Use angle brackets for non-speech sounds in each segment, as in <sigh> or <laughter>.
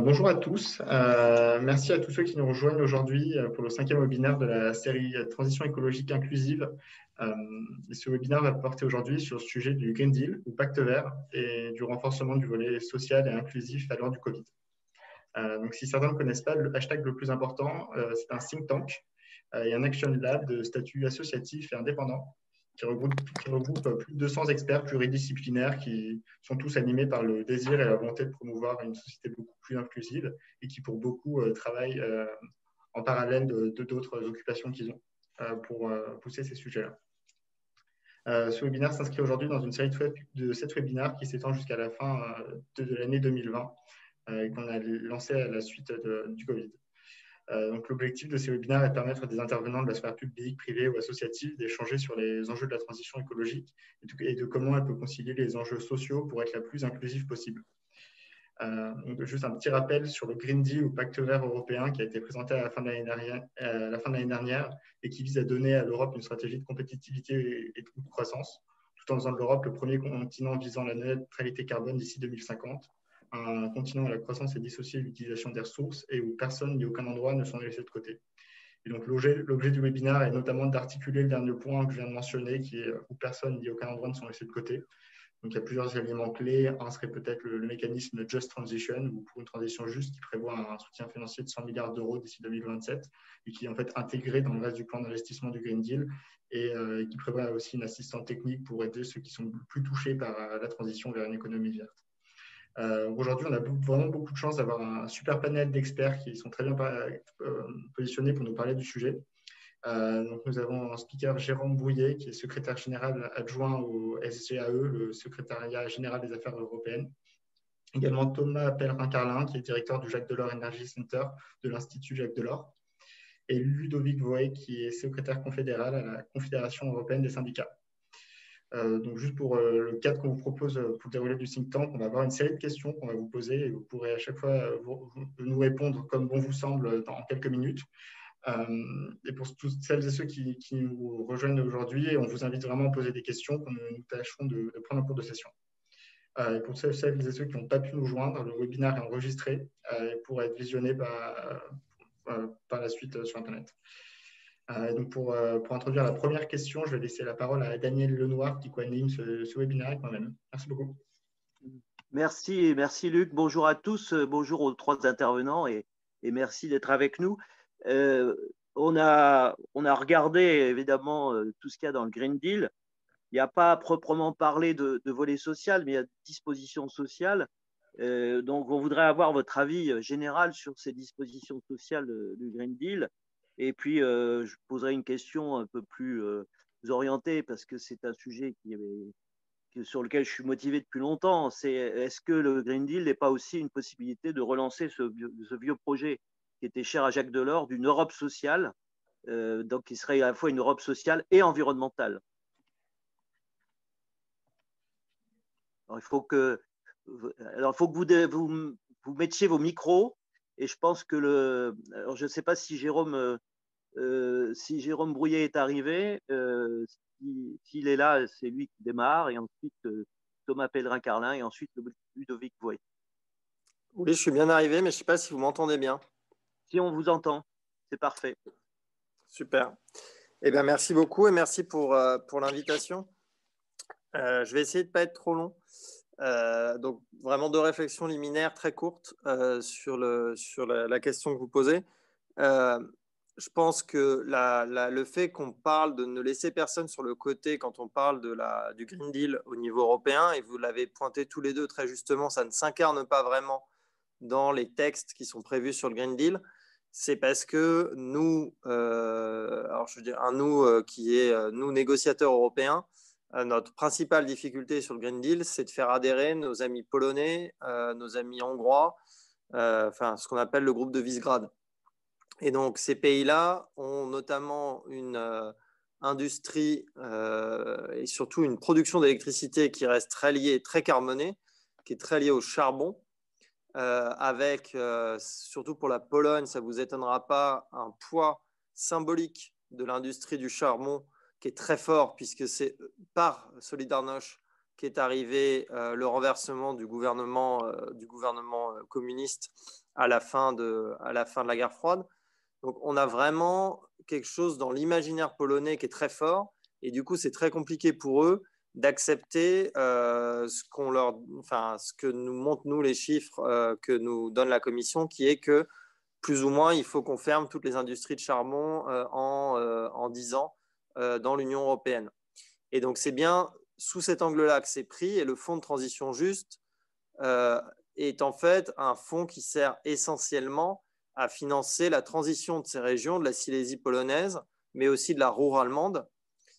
bonjour à tous. Euh, merci à tous ceux qui nous rejoignent aujourd'hui euh, pour le cinquième webinaire de la série Transition écologique inclusive. Euh, ce webinaire va porter aujourd'hui sur le sujet du Green Deal ou Pacte vert et du renforcement du volet social et inclusif à l'heure du Covid. donc, si certains ne connaissent pas, le hashtag le plus important, c'est un think tank et un action lab de statut associatif et indépendant qui regroupe, plus de 200 experts pluridisciplinaires qui sont tous animés par le désir et la volonté de promouvoir une société beaucoup plus inclusive et qui, pour beaucoup, euh, travaillent euh, en parallèle de d'autres occupations qu'ils ont euh, pour pousser ces sujets-là. ce webinaire s'inscrit aujourd'hui dans une série de sept webinaires qui s'étend jusqu'à la fin de, l'année 2020 et qu'on a lancé à la suite du Covid. Euh, donc, l'objectif de ces webinaires est de permettre à des intervenants de la sphère publique, privée ou associative d'échanger sur les enjeux de la transition écologique et de, comment elle peut concilier les enjeux sociaux pour être la plus inclusive possible. Euh, juste un petit rappel sur le Green Deal ou Pacte vert européen qui a été présenté à la fin de l'année dernière, et qui vise à donner à l'Europe une stratégie de compétitivité et de croissance, tout en faisant de l'Europe le premier continent visant la neutralité carbone d'ici 2050 un continent où la croissance est dissociée de l'utilisation des ressources et où personne ni aucun endroit ne sont laissés de côté. Et donc, l'objet du webinaire est notamment d'articuler le dernier point que je viens de mentionner, qui est où personne ni aucun endroit ne sont laissés de côté. Donc, il y a plusieurs éléments clés. Un serait peut-être le, mécanisme Just Transition, ou pour une transition juste, qui prévoit un soutien financier de 100 milliards d'euros d'ici 2027 et qui est en fait intégré dans le reste du plan d'investissement du Green Deal et euh, qui prévoit aussi une assistance technique pour aider ceux qui sont plus touchés par euh, la transition vers une économie verte. Euh, aujourd'hui, on a vraiment beaucoup de chance d'avoir un super panel d'experts qui sont très bien euh, positionnés pour nous parler du sujet. Euh, donc, nous avons un speaker, Jérôme Bouillet, qui est secrétaire général adjoint au SGAE, le secrétariat général des affaires européennes. Également Thomas Pellerin-Carlin, qui est directeur du Jacques Delors Energy Center de l'Institut Jacques Delors. Et Ludovic Voy, qui est secrétaire confédéral à la Confédération européenne des syndicats. Euh, donc, juste pour euh, le cadre qu'on vous propose euh, pour le déroulé du think tank, on va avoir une série de questions qu'on va vous poser et vous pourrez à chaque fois nous répondre comme bon vous semble dans quelques minutes. et pour toutes celles et ceux qui, nous rejoignent aujourd'hui, on vous invite vraiment à poser des questions que nous tâcherons de, prendre en cours de session. et pour celles et ceux qui n'ont pas pu nous joindre, le webinaire est enregistré et pourra être visionné par, par la suite sur Internet. Euh, donc euh, pour, introduire la première question, je vais laisser la parole à Daniel Lenoir qui co-anime ce, webinaire avec moi-même. Merci beaucoup. Merci, merci Luc. Bonjour à tous, euh, bonjour aux trois intervenants et, merci d'être avec nous. on, a, regardé évidemment tout ce qu'il y a dans le Green Deal. Il n'y a pas proprement parler de, volet social, mais il y a dispositions sociales. donc, on voudrait avoir votre avis général sur ces dispositions sociales du Green Deal. Et puis, euh, je poserai une question un peu plus euh, orientée parce que c'est un sujet sur lequel je suis motivé depuis longtemps. C'est est-ce que le Green Deal n'est pas aussi une possibilité de relancer ce, vieux projet qui était cher à Jacques Delors d'une Europe sociale, euh, donc qui serait à la fois une Europe sociale et environnementale? Alors, il faut que, alors, faut que vous, vous, vous mettiez vos micros et je pense que le. Alors, je ne sais pas si Jérôme euh, si Jérôme Brouillet est arrivé, euh, s'il est là, c'est lui qui démarre, et ensuite euh, Thomas Pellerin-Carlin, et ensuite Ludovic Voigt. Oui, je suis bien arrivé, mais je ne sais pas si vous m'entendez bien. Si on vous entend, c'est parfait. Super. Eh bien, merci beaucoup et merci pour, pour l'invitation. je vais essayer de ne pas être trop long. donc, vraiment deux réflexions liminaires très courtes sur, le, sur la, la, question que vous posez je pense que le fait qu'on parle de ne laisser personne sur le côté quand on parle du Green Deal au niveau européen, et vous l'avez pointé tous les deux très justement, ça ne s'incarne pas vraiment dans les textes qui sont prévus sur le Green Deal, c'est parce que nous, euh, alors je veux dire, un nous euh, qui est euh, nous négociateurs européens, notre principale difficulté sur le Green Deal, c'est de faire adhérer nos amis polonais, nos amis hongrois, enfin ce qu'on appelle le groupe de Visegrad. Et donc, ces pays-là ont notamment une euh, industrie euh, et surtout une production d'électricité qui reste très liée, très carbonée, qui est très liée au charbon, euh, avec, surtout pour la Pologne, ça ne vous étonnera pas, un poids symbolique de l'industrie du charbon qui est très fort, puisque c'est par Solidarność qu'est arrivé le renversement du gouvernement, du gouvernement communiste à la, fin de, à la fin de la guerre froide. Donc on a vraiment quelque chose dans l'imaginaire polonais qui est très fort, et du coup c'est très compliqué pour eux d'accepter euh, ce, qu'on leur, enfin, ce que nous montrent nous les chiffres euh, que nous donne la Commission, qui est que plus ou moins il faut qu'on ferme toutes les industries de charbon euh, en, en 10 ans dans l'Union européenne. Et donc c'est bien sous cet angle-là que c'est pris, et le fonds de transition juste est en fait un fonds qui sert essentiellement à financer la transition de ces régions, de la Silésie polonaise, mais aussi de la Ruhr allemande,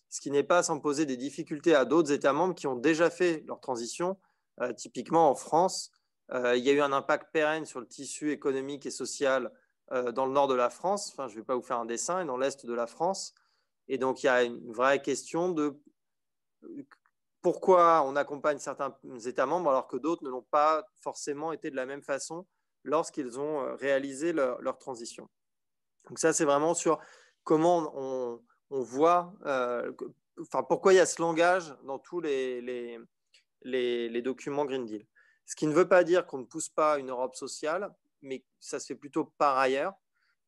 ce qui n'est pas sans poser des difficultés à d'autres États membres qui ont déjà fait leur transition. Euh, typiquement en France, euh, il y a eu un impact pérenne sur le tissu économique et social euh, dans le nord de la France. Enfin, je ne vais pas vous faire un dessin, et dans l'est de la France. Et donc, il y a une vraie question de pourquoi on accompagne certains États membres alors que d'autres ne l'ont pas forcément été de la même façon lorsqu'ils ont réalisé leur, transition. Donc ça, c'est vraiment sur comment on, voit, euh, enfin, pourquoi il y a ce langage dans tous les, documents Green Deal. Ce qui ne veut pas dire qu'on ne pousse pas une Europe sociale, mais ça se fait plutôt par ailleurs.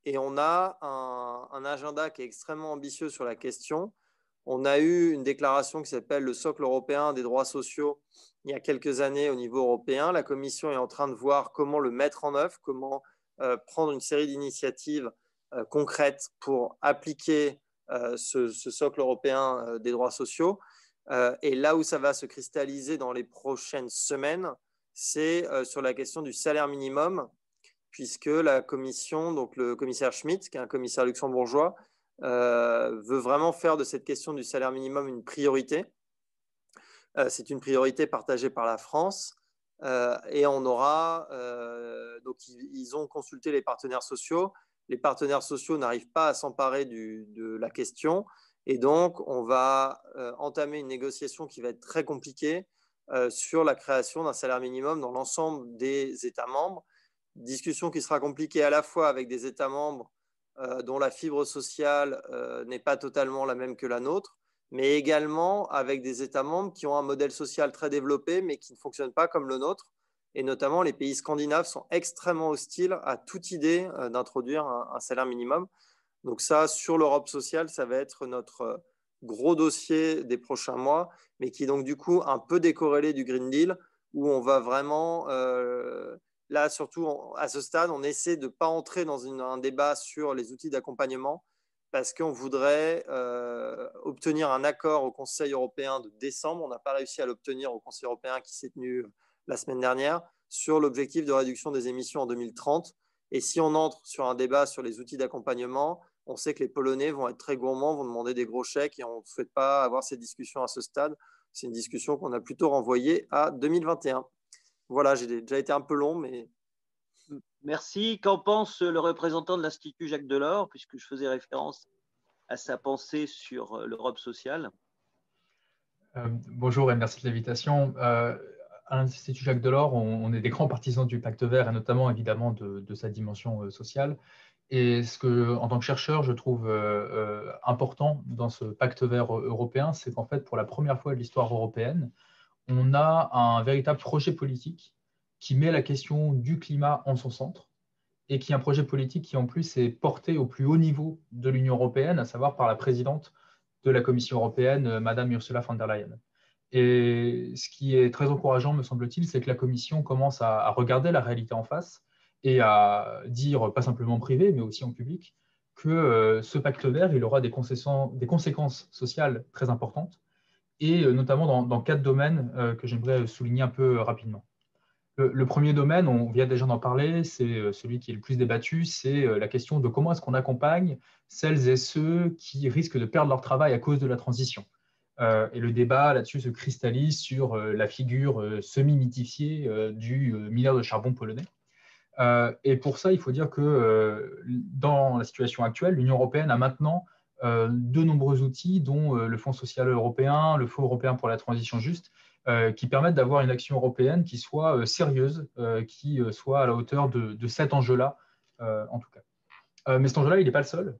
Et on a un, agenda qui est extrêmement ambitieux sur la question. On a eu une déclaration qui s'appelle le socle européen des droits sociaux il y a quelques années au niveau européen. La Commission est en train de voir comment le mettre en œuvre, comment euh, prendre une série d'initiatives euh, concrètes pour appliquer euh, ce, socle européen des droits sociaux. Et là où ça va se cristalliser dans les prochaines semaines, c'est sur la question du salaire minimum, puisque la commission, donc le commissaire Schmitt, qui est un commissaire luxembourgeois, veut vraiment faire de cette question du salaire minimum une priorité. c'est une priorité partagée par la France. et on aura, donc ils, ont consulté les partenaires sociaux les partenaires sociaux n'arrivent pas à s'emparer de la question. Et donc, on va euh, entamer une négociation qui va être très compliquée euh, sur la création d'un salaire minimum dans l'ensemble des États membres. Discussion qui sera compliquée à la fois avec des États membres euh, dont la fibre sociale n'est pas totalement la même que la nôtre, mais également avec des États membres qui ont un modèle social très développé, mais qui ne fonctionne pas comme le nôtre et notamment les pays scandinaves sont extrêmement hostiles à toute idée euh, d'introduire un, salaire minimum. Donc ça, sur l'Europe sociale, ça va être notre euh, gros dossier des prochains mois, mais qui est donc du coup un peu décorrélé du Green Deal, où on va vraiment, euh, là surtout à ce stade, on essaie de ne pas entrer dans un débat sur les outils d'accompagnement, parce qu'on voudrait obtenir un accord au Conseil européen de décembre. On n'a pas réussi à l'obtenir au Conseil européen qui s'est tenu la semaine dernière sur l'objectif de réduction des émissions en 2030. Et si on entre sur un débat sur les outils d'accompagnement, on sait que les Polonais vont être très gourmands, vont demander des gros chèques et on ne souhaite pas avoir ces discussions à ce stade. C'est une discussion qu'on a plutôt renvoyée à 2021. Voilà, j'ai déjà été un peu long, mais. Merci. Qu'en pense le représentant de l'Institut Jacques Delors, puisque je faisais référence à sa pensée sur euh, l'Europe sociale? Euh, Bonjour et merci de l'invitation. Euh, à l'Institut Jacques Delors, on, est des grands partisans du pacte vert et notamment évidemment de, sa dimension sociale. Et ce que, en tant que chercheur, je trouve euh, euh, important dans ce pacte vert européen, c'est qu'en fait, pour la première fois de l'histoire européenne, on a un véritable projet politique qui met la question du climat en son centre et qui est un projet politique qui en plus est porté au plus haut niveau de l'Union européenne, à savoir par la présidente de la Commission européenne, Madame Ursula von der Leyen. Et ce qui est très encourageant, me semble-t-il, c'est que la Commission commence à, regarder la réalité en face et à dire, pas simplement en privé, mais aussi en public, que euh, ce pacte vert, il aura des, conséquences sociales très importantes, et euh, notamment dans, quatre domaines euh, que j'aimerais souligner un peu rapidement. Le, premier domaine, on vient déjà d'en parler, c'est celui qui est le plus débattu, c'est la question de comment est-ce qu'on accompagne celles et ceux qui risquent de perdre leur travail à cause de la transition. Euh, et le débat là-dessus se cristallise sur euh, la figure euh, semi-mythifiée du mineur de charbon polonais. et pour ça, il faut dire que dans la situation actuelle, l'Union européenne a maintenant de nombreux outils, dont le Fonds social européen, le Fonds européen pour la transition juste, qui permettent d'avoir une action européenne qui soit sérieuse, qui soit à la hauteur de, cet enjeu-là, en tout cas. mais cet enjeu-là, il n'est pas le seul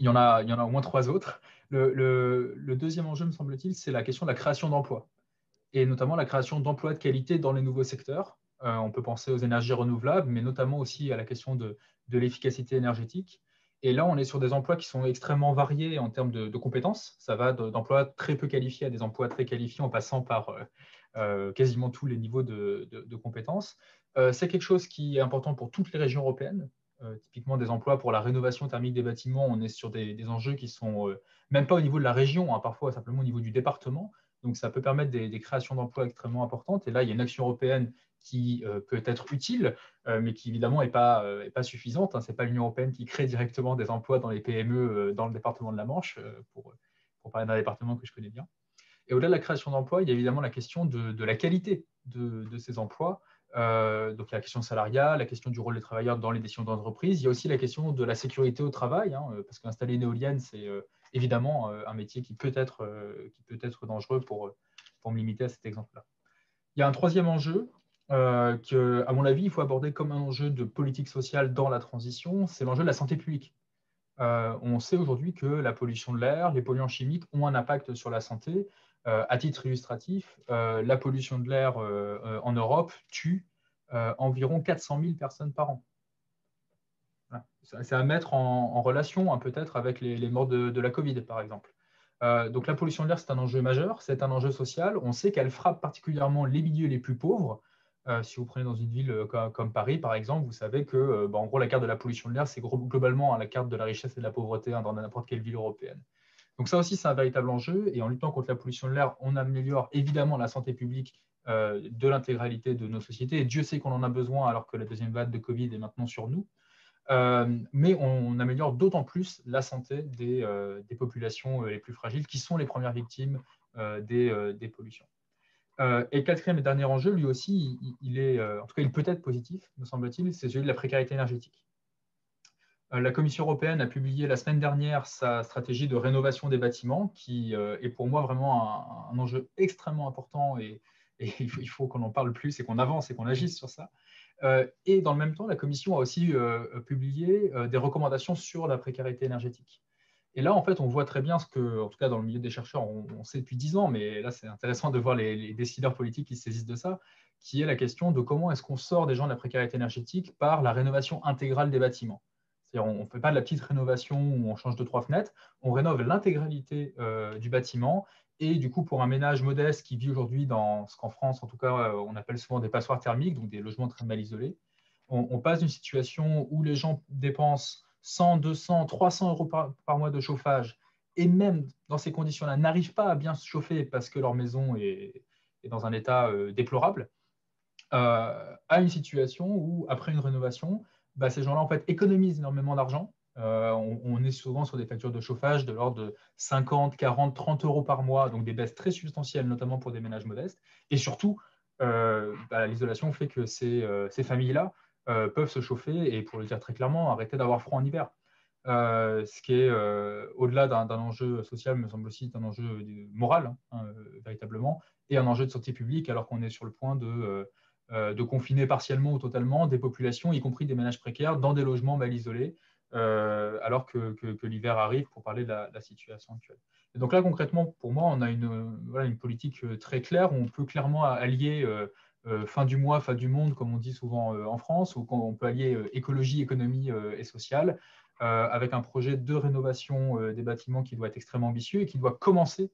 il y en a, il y en a au moins trois autres. Le, deuxième enjeu, me semble-t-il, c'est la question de la création d'emplois, et notamment la création d'emplois de qualité dans les nouveaux secteurs. Euh, on peut penser aux énergies renouvelables, mais notamment aussi à la question de, l'efficacité énergétique. Et là, on est sur des emplois qui sont extrêmement variés en termes de, compétences. Ça va d'emplois très peu qualifiés à des emplois très qualifiés en passant par euh, euh, quasiment tous les niveaux de, compétences. c'est quelque chose qui est important pour toutes les régions européennes. typiquement, des emplois pour la rénovation thermique des bâtiments, on est sur des, enjeux qui sont même pas au niveau de la région, hein, parfois simplement au niveau du département. Donc, ça peut permettre des, créations d'emplois extrêmement importantes. Et là, il y a une action européenne qui euh, peut être utile, euh, mais qui évidemment n'est pas, euh, pas suffisante. Hein. Ce n'est pas l'Union européenne qui crée directement des emplois dans les PME dans le département de la Manche, pour, pour parler d'un département que je connais bien. Et au-delà de la création d'emplois, il y a évidemment la question de, de la qualité de, de, ces emplois. donc, y a la question salariale, la question du rôle des travailleurs dans les décisions d'entreprise. Il y a aussi la question de la sécurité au travail, hein, parce qu'installer une éolienne, c'est évidemment un métier qui peut être, qui peut être dangereux pour, pour me limiter à cet exemple-là. Il y a un troisième enjeu euh, que, à mon avis, il faut aborder comme un enjeu de politique sociale dans la transition, c'est l'enjeu de la santé publique. Euh, on sait aujourd'hui que la pollution de l'air, les polluants chimiques ont un impact sur la santé. Euh, à titre illustratif, la pollution de l'air en Europe tue environ 400 000 personnes par an. C'est à mettre en, relation hein, peut-être avec les, morts de, la Covid, par exemple. donc la pollution de l'air, c'est un enjeu majeur, c'est un enjeu social. On sait qu'elle frappe particulièrement les milieux les plus pauvres, euh, si vous prenez dans une ville euh, comme, Paris, par exemple, vous savez que, euh, bah, en la carte de la pollution de l'air, c'est globalement hein, la carte de la richesse et de la pauvreté hein, dans n'importe quelle ville européenne. Donc ça aussi, c'est un véritable enjeu. Et en luttant contre la pollution de l'air, on améliore évidemment la santé publique de l'intégralité de nos sociétés. Et Dieu sait qu'on en a besoin alors que la deuxième vague de Covid est maintenant sur nous. mais on, améliore d'autant plus la santé des, populations les plus fragiles, qui sont les premières victimes des pollutions. Euh, et quatrième et dernier enjeu, lui aussi, il, est, euh, en tout cas, il peut être positif, me semble-t-il, c'est celui de la précarité énergétique. Euh, la Commission européenne a publié la semaine dernière sa stratégie de rénovation des bâtiments, qui est pour moi vraiment un, enjeu extrêmement important et, <laughs> il faut qu'on en parle plus et qu'on avance et qu'on agisse sur ça. et dans le même temps, la Commission a aussi publié des recommandations sur la précarité énergétique. Et là, en fait, on voit très bien ce que, en tout cas dans le milieu des chercheurs, on, sait depuis dix ans, mais là, c'est intéressant de voir les, décideurs politiques qui saisissent de ça, qui est la question de comment est-ce qu'on sort des gens de la précarité énergétique par la rénovation intégrale des bâtiments. C'est-à-dire, on ne fait pas de la petite rénovation où on change de trois fenêtres, on rénove l'intégralité euh, du bâtiment. Et du coup, pour un ménage modeste qui vit aujourd'hui dans ce qu'en France, en tout cas, euh, on appelle souvent des passoires thermiques, donc des logements très mal isolés, on, on passe d'une situation où les gens dépensent 100, 200, 300 euros par, mois de chauffage, et même dans ces conditions-là, n'arrivent pas à bien se chauffer parce que leur maison est, dans un état euh, déplorable, euh, à une situation où, après une rénovation, bah, ces gens-là en fait, économisent énormément d'argent. Euh, on, est souvent sur des factures de chauffage de l'ordre de 50, 40, 30 euros par mois, donc des baisses très substantielles, notamment pour des ménages modestes. Et surtout, bah, l'isolation fait que ces familles-là euh, peuvent se chauffer et, pour le dire très clairement, arrêter d'avoir froid en hiver. Euh, ce qui est, euh, au-delà d'un enjeu social, me semble aussi un enjeu moral, hein, véritablement, et un enjeu de santé publique, alors qu'on est sur le point de, confiner partiellement ou totalement des populations, y compris des ménages précaires, dans des logements mal isolés, alors que, l'hiver arrive pour parler de la, situation actuelle. Et donc là, concrètement, pour moi, on a une, une politique très claire où on peut clairement allier euh, fin du mois, fin du monde, comme on dit souvent euh, en France, où on peut allier euh, écologie, économie et sociale, avec un projet de rénovation des bâtiments qui doit être extrêmement ambitieux et qui doit commencer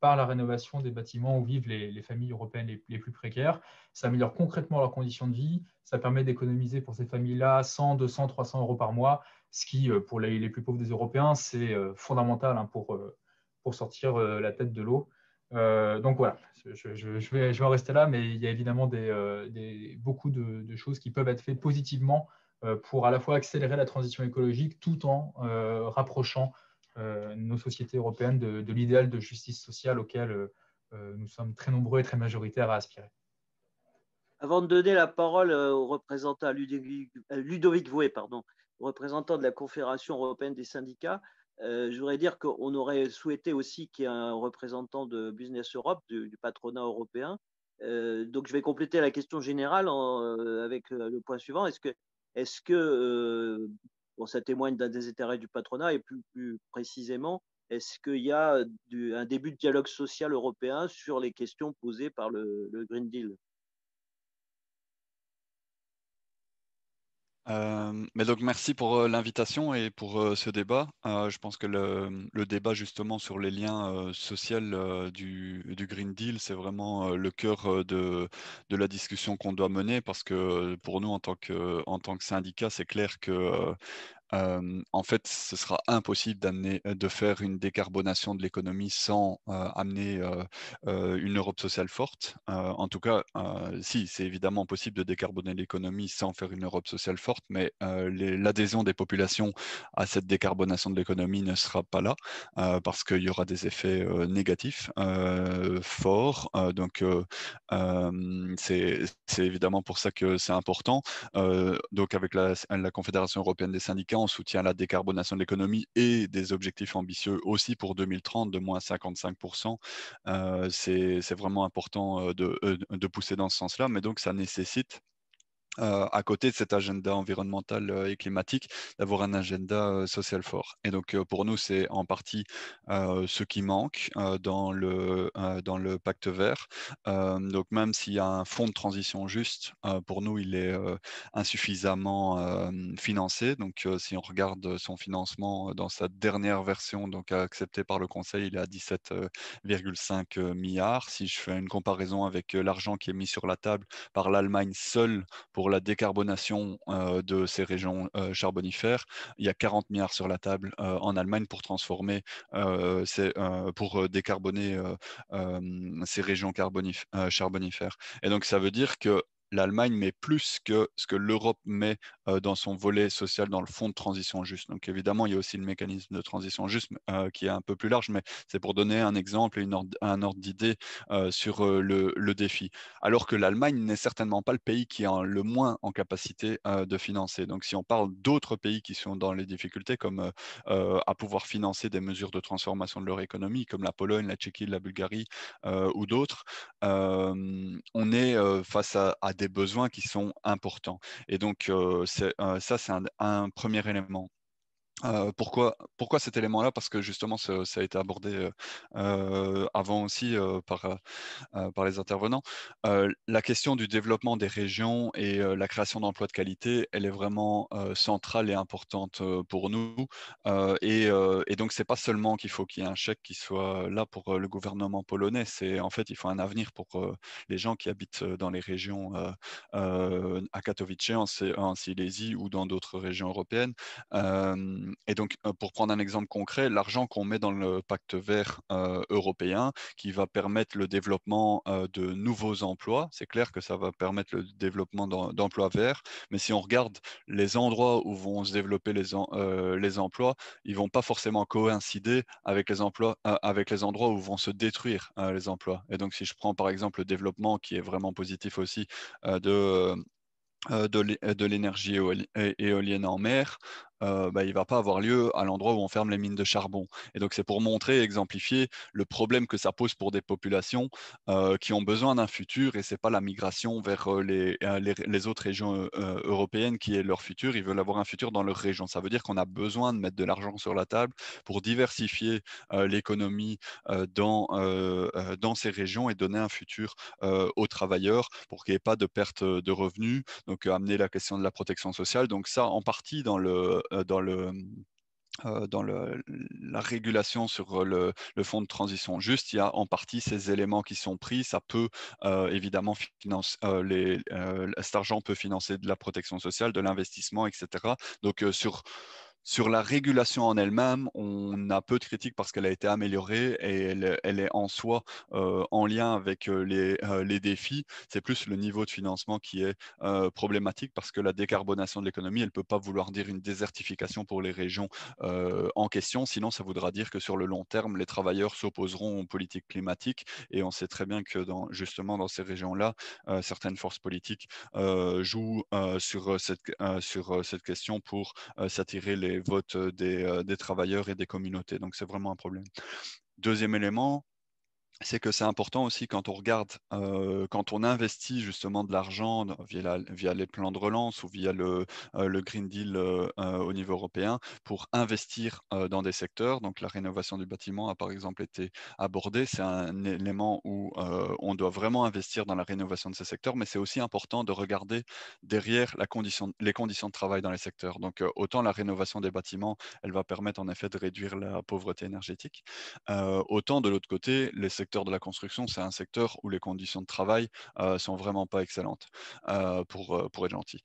par la rénovation des bâtiments où vivent les, familles européennes les, plus précaires. Ça améliore concrètement leurs conditions de vie, ça permet d'économiser pour ces familles-là 100, 200, 300 euros par mois, ce qui, pour les, plus pauvres des Européens, c'est fondamental hein, pour, pour sortir la tête de l'eau. Euh, donc voilà, je, vais, en rester là, mais il y a évidemment euh, beaucoup de, choses qui peuvent être faites positivement euh, pour à la fois accélérer la transition écologique tout en rapprochant nos sociétés européennes de, l'idéal de justice sociale auquel nous sommes très nombreux et très majoritaires à aspirer. Avant de donner la parole au représentant Ludovic, pardon, représentant de la Confédération européenne des syndicats, euh, je voudrais dire qu'on aurait souhaité aussi qu'il y ait un représentant de Business Europe, du, patronat européen. Euh, donc, je vais compléter la question générale euh, avec le point suivant. Est-ce que, est que bon, ça témoigne d'un désintérêt du patronat et plus précisément, est-ce qu'il y a un début de dialogue social européen sur les questions posées par le, Green Deal? Euh, mais donc merci pour euh, l'invitation et pour euh, ce débat. je pense que le, débat justement sur les liens sociaux du, Green Deal, c'est vraiment le cœur de, la discussion qu'on doit mener parce que pour nous en tant que, en tant que syndicat, c'est clair que en fait, ce sera impossible de faire une décarbonation de l'économie sans amener une Europe sociale forte. en tout cas, si, c'est évidemment possible de décarboner l'économie sans faire une Europe sociale forte, mais l'adhésion des populations à cette décarbonation de l'économie ne sera pas là parce qu'il y aura des effets négatifs forts. donc, c'est évidemment pour ça que c'est important. donc, avec la Confédération européenne des syndicats, on soutient la décarbonation de l'économie et des objectifs ambitieux aussi pour 2030 de moins 55%. Euh, c'est vraiment important euh, euh, de pousser dans ce sens-là, mais donc ça nécessite euh, à côté de cet agenda environnemental euh, et climatique, d'avoir un agenda euh, social fort. Et donc pour nous, c'est en partie ce qui manque dans, le, dans le pacte vert. donc même s'il y a un fonds de transition juste, pour nous, il est insuffisamment financé. Donc si on regarde son financement dans sa dernière version, donc accepté par le Conseil, il est à 17,5 milliards. Si je fais une comparaison avec l'argent qui est mis sur la table par l'Allemagne seule pour la décarbonation euh, de ces régions euh, charbonifères. Il y a 40 milliards sur la table euh, en Allemagne pour transformer, pour décarboner ces régions charbonifères. Et donc, ça veut dire que l'Allemagne met plus que ce que l'Europe met dans son volet social dans le fonds de transition juste. Donc évidemment, il y a aussi le mécanisme de transition juste euh, qui est un peu plus large, mais c'est pour donner un exemple et un ordre d'idée euh, sur le, défi. Alors que l'Allemagne n'est certainement pas le pays qui est le moins en capacité de financer. Donc si on parle d'autres pays qui sont dans les difficultés, comme à pouvoir financer des mesures de transformation de leur économie, comme la Pologne, la Tchéquie, la Bulgarie ou d'autres, on est face à, à des besoins qui sont importants. Et donc, euh, euh, ça, c'est un, premier élément. Euh, pourquoi, pourquoi cet élément-là? Parce que justement, ça, a été abordé euh, avant aussi euh, par, par les intervenants. la question du développement des régions et la création d'emplois de qualité, elle est vraiment centrale et importante pour nous. Et, et, donc, c'est pas seulement qu'il faut qu'il y ait un chèque qui soit là pour le gouvernement polonais. C'est en fait, il faut un avenir pour les gens qui habitent dans les régions à Katowice, en, en, Silésie ou dans d'autres régions européennes et donc, euh, pour prendre un exemple concret, l'argent qu'on met dans le pacte vert euh, européen, qui va permettre le développement euh, de nouveaux emplois, c'est clair que ça va permettre le développement d'emplois verts, mais si on regarde les endroits où vont se développer les, emplois, ils vont pas forcément coïncider avec les, emplois, avec les endroits où vont se détruire les emplois. Et donc, si je prends par exemple le développement qui est vraiment positif aussi de de l'énergie éolienne en mer, euh, bah, il ne va pas avoir lieu à l'endroit où on ferme les mines de charbon. Et donc c'est pour montrer, exemplifier le problème que ça pose pour des populations euh, qui ont besoin d'un futur et ce n'est pas la migration vers euh, les, les, autres régions européennes qui est leur futur. Ils veulent avoir un futur dans leur région. Ça veut dire qu'on a besoin de mettre de l'argent sur la table pour diversifier l'économie dans, dans ces régions et donner un futur aux travailleurs pour qu'il n'y ait pas de perte de revenus. Donc amener la question de la protection sociale. Donc ça en partie dans le dans le euh, dans la régulation sur le, le, fonds de transition juste, il y a en partie ces éléments qui sont pris. Ça peut euh, évidemment financer, les, cet argent peut financer de la protection sociale, de l'investissement, etc. Donc sur sur la régulation en elle-même, on a peu de critiques parce qu'elle a été améliorée et elle, est en soi euh, en lien avec euh, euh, les, défis. C'est plus le niveau de financement qui est problématique parce que la décarbonation de l'économie, elle ne peut pas vouloir dire une désertification pour les régions en question. Sinon, ça voudra dire que sur le long terme, les travailleurs s'opposeront aux politiques climatiques et on sait très bien que dans, justement dans ces régions-là, certaines forces politiques jouent sur, cette, sur cette question pour s'attirer les votes des, des, travailleurs et des communautés. Donc c'est vraiment un problème. Deuxième élément, c'est que c'est important aussi quand on regarde, quand on investit justement de l'argent via, les plans de relance ou via le, Green Deal au niveau européen pour investir dans des secteurs. Donc la rénovation du bâtiment a par exemple été abordée. C'est un élément où on doit vraiment investir dans la rénovation de ces secteurs, mais c'est aussi important de regarder derrière la condition, les conditions de travail dans les secteurs. Donc autant la rénovation des bâtiments, elle va permettre en effet de réduire la pauvreté énergétique, autant de l'autre côté, les secteurs secteur de la construction, c'est un secteur où les conditions de travail euh, sont vraiment pas excellentes, euh, pour, euh, pour être gentil.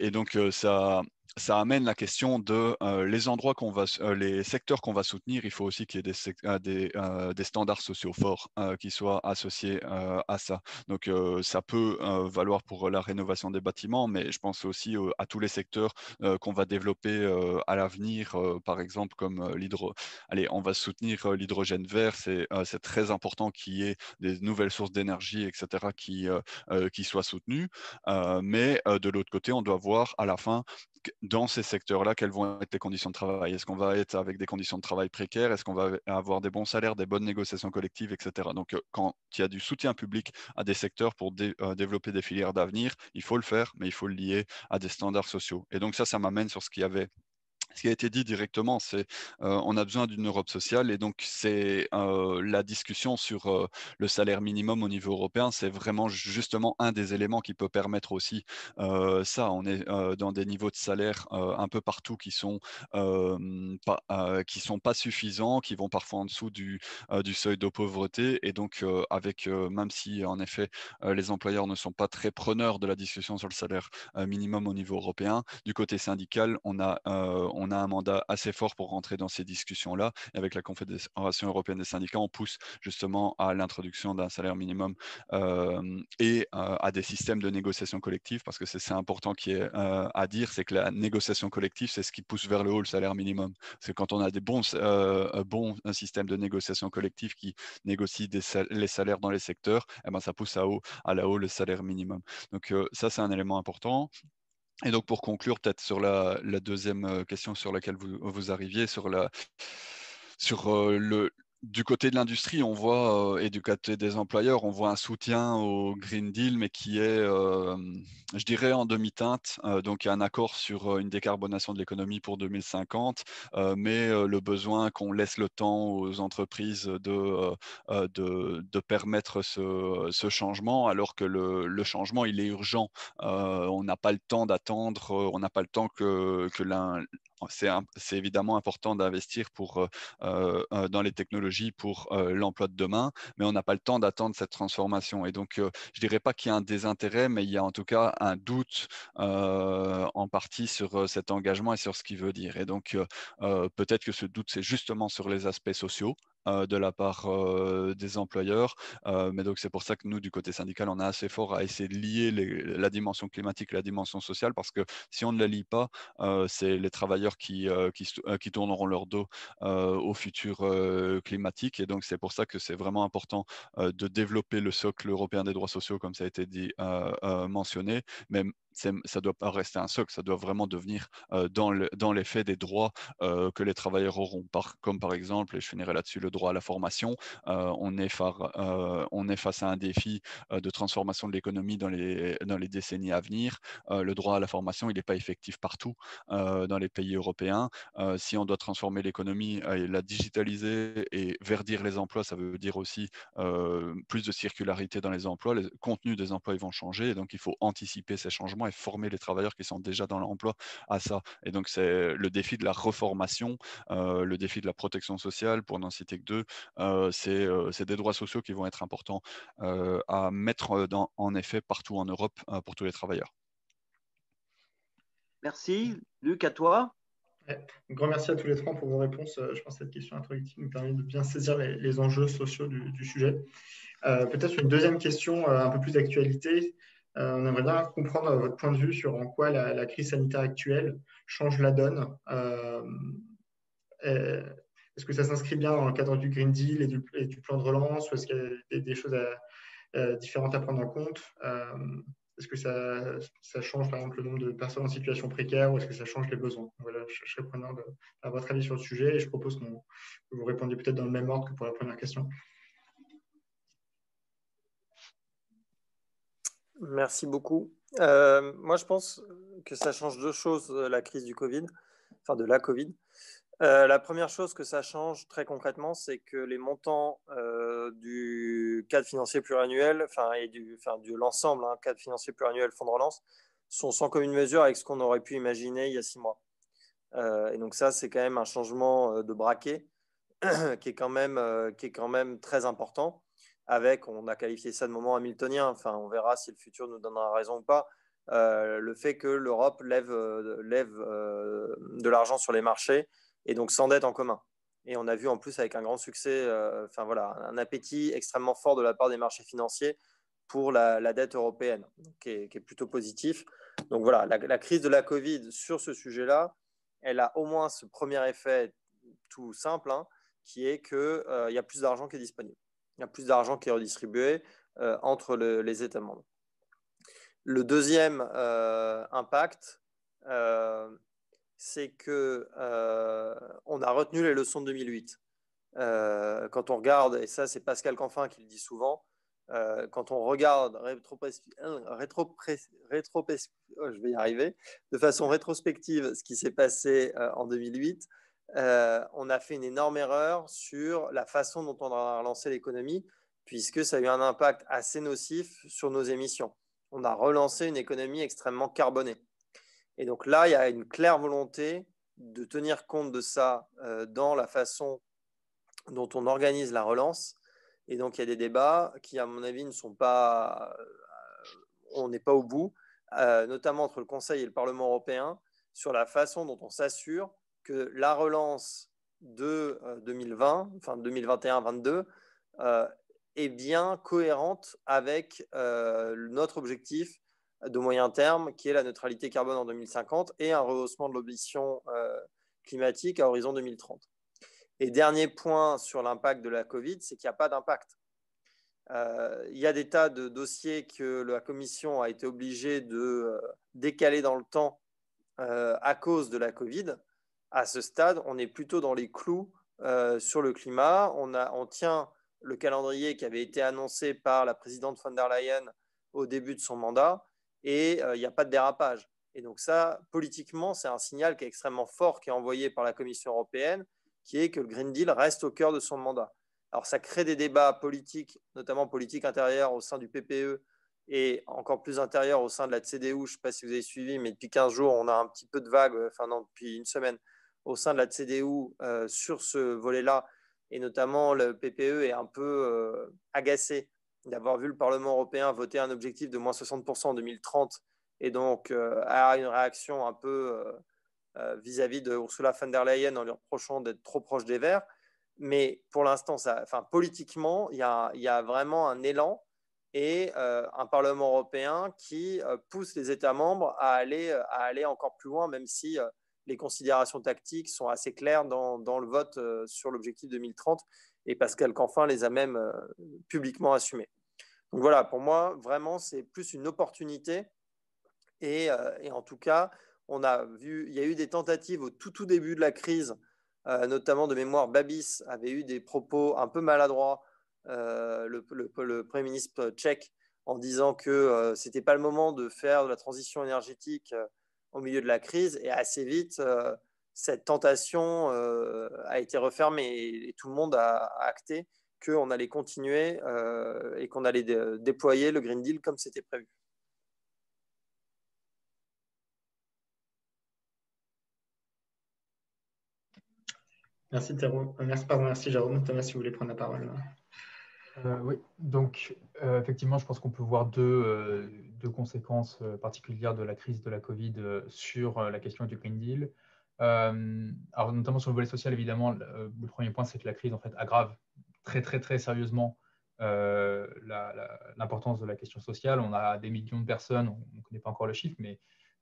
Et donc, ça, ça amène la question de euh, les endroits qu'on va, euh, les secteurs qu'on va soutenir. Il faut aussi qu'il y ait des, euh, des, standards sociaux forts qui soient associés à ça. Donc, ça peut valoir pour la rénovation des bâtiments, mais je pense aussi à tous les secteurs qu'on va développer à l'avenir, par exemple comme l'hydro. Allez, on va soutenir l'hydrogène vert. C'est très important qu'il y ait des nouvelles sources d'énergie, etc., qui, qui soient soutenues. mais de l'autre côté, on doit voir à la fin dans ces secteurs-là, quelles vont être les conditions de travail? Est-ce qu'on va être avec des conditions de travail précaires? Est-ce qu'on va avoir des bons salaires, des bonnes négociations collectives, etc. Donc, euh, quand il y a du soutien public à des secteurs pour euh, développer des filières d'avenir, il faut le faire, mais il faut le lier à des standards sociaux. Et donc, ça, ça m'amène sur ce qu'il y avait ce qui a été dit directement, c'est euh, on a besoin d'une Europe sociale et donc c'est euh, la discussion sur euh, le salaire minimum au niveau européen, c'est vraiment justement un des éléments qui peut permettre aussi ça. On est dans des niveaux de salaire un peu partout qui sont pas qui sont pas suffisants, qui vont parfois en dessous du, du seuil de pauvreté et donc avec même si en effet les employeurs ne sont pas très preneurs de la discussion sur le salaire minimum au niveau européen, du côté syndical, on a a un mandat assez fort pour rentrer dans ces discussions-là. Avec la Confédération européenne des syndicats, on pousse justement à l'introduction d'un salaire minimum euh, et euh, à des systèmes de négociation collective, parce que c'est important qui est euh, à dire, c'est que la négociation collective, c'est ce qui pousse vers le haut le salaire minimum. C'est quand on a des bons, bons systèmes de négociation collective qui négocient les salaires dans les secteurs, eh ben, ça pousse à, haut, à la haut le salaire minimum. Donc ça, c'est un élément important. Et donc, pour conclure, peut-être sur la, deuxième question sur laquelle vous, vous arriviez, sur, la, sur le, du côté de l'industrie, on voit, euh, et du côté des employeurs, on voit un soutien au Green Deal, mais qui est, euh, je dirais, en demi-teinte. Euh, donc, un accord sur une décarbonation de l'économie pour 2050, mais le besoin qu'on laisse le temps aux entreprises de, de, permettre ce, changement, alors que le, changement, il est urgent. on n'a pas le temps d'attendre, on n'a pas le temps que, que c'est évidemment important d'investir pour dans les technologies pour l'emploi de demain, mais on n'a pas le temps d'attendre cette transformation. Et donc, je ne dirais pas qu'il y a un désintérêt, mais il y a en tout cas un doute en partie sur cet engagement et sur ce qu'il veut dire. Et donc, peut-être que ce doute, c'est justement sur les aspects sociaux, euh, de la part euh, des employeurs. Euh, mais donc, c'est pour ça que nous, du côté syndical, on est assez fort à essayer de lier la dimension climatique et la dimension sociale, parce que si on ne la lie pas, c'est les travailleurs qui, qui, tourneront leur dos au futur climatique. Et donc, c'est pour ça que c'est vraiment important de développer le socle européen des droits sociaux, comme ça a été dit, mentionné, mais ça ne doit pas rester un socle, ça doit vraiment devenir dans, le, les faits des droits que les travailleurs auront, comme par exemple, et je finirai là-dessus, le droit à la formation. on, est face à un défi de transformation de l'économie dans les, dans les décennies à venir. le droit à la formation, il n'est pas effectif partout dans les pays européens. si on doit transformer l'économie et la digitaliser et verdir les emplois, ça veut dire aussi plus de circularité dans les emplois. Les contenus des emplois ils vont changer, donc il faut anticiper ces changements et former les travailleurs qui sont déjà dans l'emploi à ça. Et donc, c'est le défi de la reformation, euh, le défi de la protection sociale, pour n'en citer que deux. Euh, euh, c'est des droits sociaux qui vont être importants à mettre dans, en effet partout en Europe pour tous les travailleurs. Merci. Luc, à toi. Un grand merci à tous les trois pour vos réponses. Je pense que cette question introductive nous permet de bien saisir les, enjeux sociaux du, sujet. Peut-être une deuxième question un peu plus d'actualité. Euh, on aimerait bien comprendre votre point de vue sur en quoi la, crise sanitaire actuelle change la donne. Euh, est-ce que ça s'inscrit bien dans le cadre du Green Deal et du, plan de relance ou est-ce qu'il y a des, choses différentes à prendre en compte? Est-ce que ça, change par exemple le nombre de personnes en situation précaire ou est-ce que ça change les besoins? Voilà, je, serais preneur à votre avis sur le sujet et je propose que vous répondiez peut-être dans le même ordre que pour la première question. Merci beaucoup. moi, je pense que ça change deux choses, la crise du Covid, enfin de la Covid. Euh, la première chose que ça change très concrètement, c'est que les montants euh, du cadre financier pluriannuel, enfin, et du, de l'ensemble, hein, cadre financier pluriannuel, fonds de relance, sont sans commune mesure avec ce qu'on aurait pu imaginer il y a six mois. Euh, et donc ça, c'est quand même un changement de braquet <coughs> qui est quand même, qui est quand même très important. Avec, on a qualifié ça de moment hamiltonien. Enfin, on verra si le futur nous donnera raison ou pas. le fait que l'Europe lève, lève de l'argent sur les marchés et donc sans dette en commun. Et on a vu en plus avec un grand succès, euh, enfin voilà, un appétit extrêmement fort de la part des marchés financiers pour la, dette européenne, qui est, plutôt positif. Donc voilà, la, crise de la Covid sur ce sujet-là, elle a au moins ce premier effet tout simple, hein, qui est qu'il euh, y a plus d'argent qui est disponible. Il y a plus d'argent qui est redistribué euh, entre les États membres. Le deuxième impact, c'est que euh, on a retenu les leçons de 2008. Euh, quand on regarde, et ça c'est Pascal Canfin qui le dit souvent, euh, quand on regarde rétro, oh, je vais arriver, de façon rétrospective ce qui s'est passé en 2008, on a fait une énorme erreur sur la façon dont on a relancé l'économie, puisque ça a eu un impact assez nocif sur nos émissions. On a relancé une économie extrêmement carbonée. Et donc là, il y a une claire volonté de tenir compte de ça euh, dans la façon dont on organise la relance. Et donc, il y a des débats qui, à mon avis, ne sont pas. Euh, on n'est pas au bout, euh, notamment entre le Conseil et le Parlement européen, sur la façon dont on s'assure que la relance de 2020, enfin 2021-22, est bien cohérente avec notre objectif de moyen terme, qui est la neutralité carbone en 2050 et un rehaussement de l'ambition euh, climatique à horizon 2030. Et dernier point sur l'impact de la Covid, c'est qu'il n'y a pas d'impact. Euh, il y a des tas de dossiers que la Commission a été obligée de euh, décaler dans le temps à cause de la Covid. À ce stade, on est plutôt dans les clous sur le climat. On, tient le calendrier qui avait été annoncé par la présidente von der Leyen au début de son mandat et euh, il n'y a pas de dérapage. Et donc ça, politiquement, c'est un signal qui est extrêmement fort qui est envoyé par la Commission européenne, qui est que le Green Deal reste au cœur de son mandat. Alors ça crée des débats politiques, notamment politiques intérieurs au sein du PPE et encore plus intérieurs au sein de la CDU. Je ne sais pas si vous avez suivi, mais depuis 15 jours, on a un petit peu de vague, enfin non, depuis une semaine, au sein de la CDU euh, sur ce volet-là. Et notamment, le PPE est un peu euh, agacé d'avoir vu le Parlement européen voter un objectif de moins 60% en 2030 et donc euh, a une réaction un peu euh, vis-à-vis de Ursula von der Leyen en lui reprochant d'être trop proche des Verts. Mais pour l'instant, politiquement, il y, a, vraiment un élan et un Parlement européen qui pousse les États membres à aller, à aller encore plus loin, même si les considérations tactiques sont assez claires dans, le vote sur l'objectif 2030 et Pascal Canfin les a même publiquement assumées. Donc voilà, pour moi, vraiment, c'est plus une opportunité. Euh, et, en tout cas, on a vu, il y a eu des tentatives au tout, tout début de la crise, euh, notamment de mémoire, Babis avait eu des propos un peu maladroits, euh, le, Premier ministre tchèque, en disant que ce n'était pas le moment de faire de la transition énergétique au milieu de la crise. Et assez vite, cette tentation a été refermée et, tout le monde a acté qu'on allait continuer euh, et qu'on allait déployer le Green Deal comme c'était prévu. Merci, Théro. Merci, pardon, merci Jérôme. Thomas, si vous voulez prendre la parole. Euh, oui, donc euh, effectivement, je pense qu'on peut voir deux, deux conséquences particulières de la crise de la Covid sur la question du Green Deal. alors, notamment sur le volet social, évidemment, le premier point, c'est que la crise en fait aggrave très, très, très sérieusement euh, l'importance de la question sociale. On a des millions de personnes, on ne connaît pas encore le chiffre, mais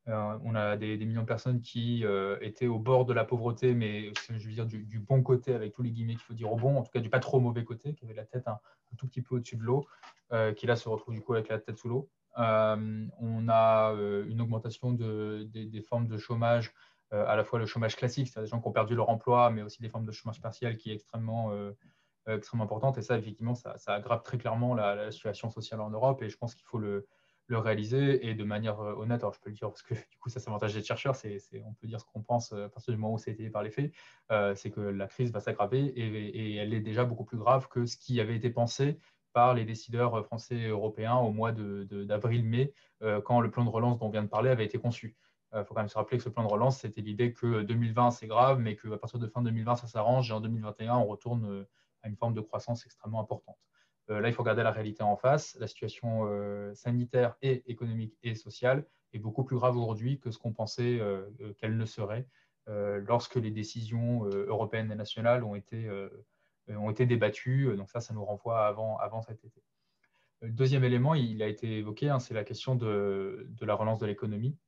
euh, on a des, millions de personnes qui euh, étaient au bord de la pauvreté, mais je veux dire du, bon côté, avec tous les guillemets qu'il faut dire au bon, en tout cas du pas trop mauvais côté, qui avait la tête un, tout petit peu au-dessus de l'eau, qui là se retrouve du coup avec la tête sous l'eau. on a une augmentation de, des, formes de chômage, à la fois le chômage classique, c'est-à-dire des gens qui ont perdu leur emploi, mais aussi des formes de chômage partiel qui est extrêmement euh, extrêmement importante. Et ça, effectivement, ça, aggrave très clairement la, situation sociale en Europe. Et je pense qu'il faut le, le réaliser et de manière honnête. Alors, je peux le dire parce que du coup, ça, c'est l'avantage des chercheurs. C'est, on peut dire ce qu'on pense à partir du moment où c'est été par les faits. c'est que la crise va s'aggraver et, elle est déjà beaucoup plus grave que ce qui avait été pensé par les décideurs français et européens au mois d'avril-mai, quand le plan de relance dont on vient de parler avait été conçu. Il faut quand même se rappeler que ce plan de relance, c'était l'idée que 2020, c'est grave, mais qu'à partir de fin 2020, ça s'arrange, et en 2021, on retourne euh, à une forme de croissance extrêmement importante. Euh, là, il faut regarder la réalité en face. La situation euh, sanitaire et économique et sociale est beaucoup plus grave aujourd'hui que ce qu'on pensait qu'elle ne serait lorsque les décisions européennes et nationales ont été, ont été débattues. Donc ça, ça nous renvoie avant, avant cet été. Le deuxième élément, il a été évoqué, hein, c'est la question de, de la relance de l'économie.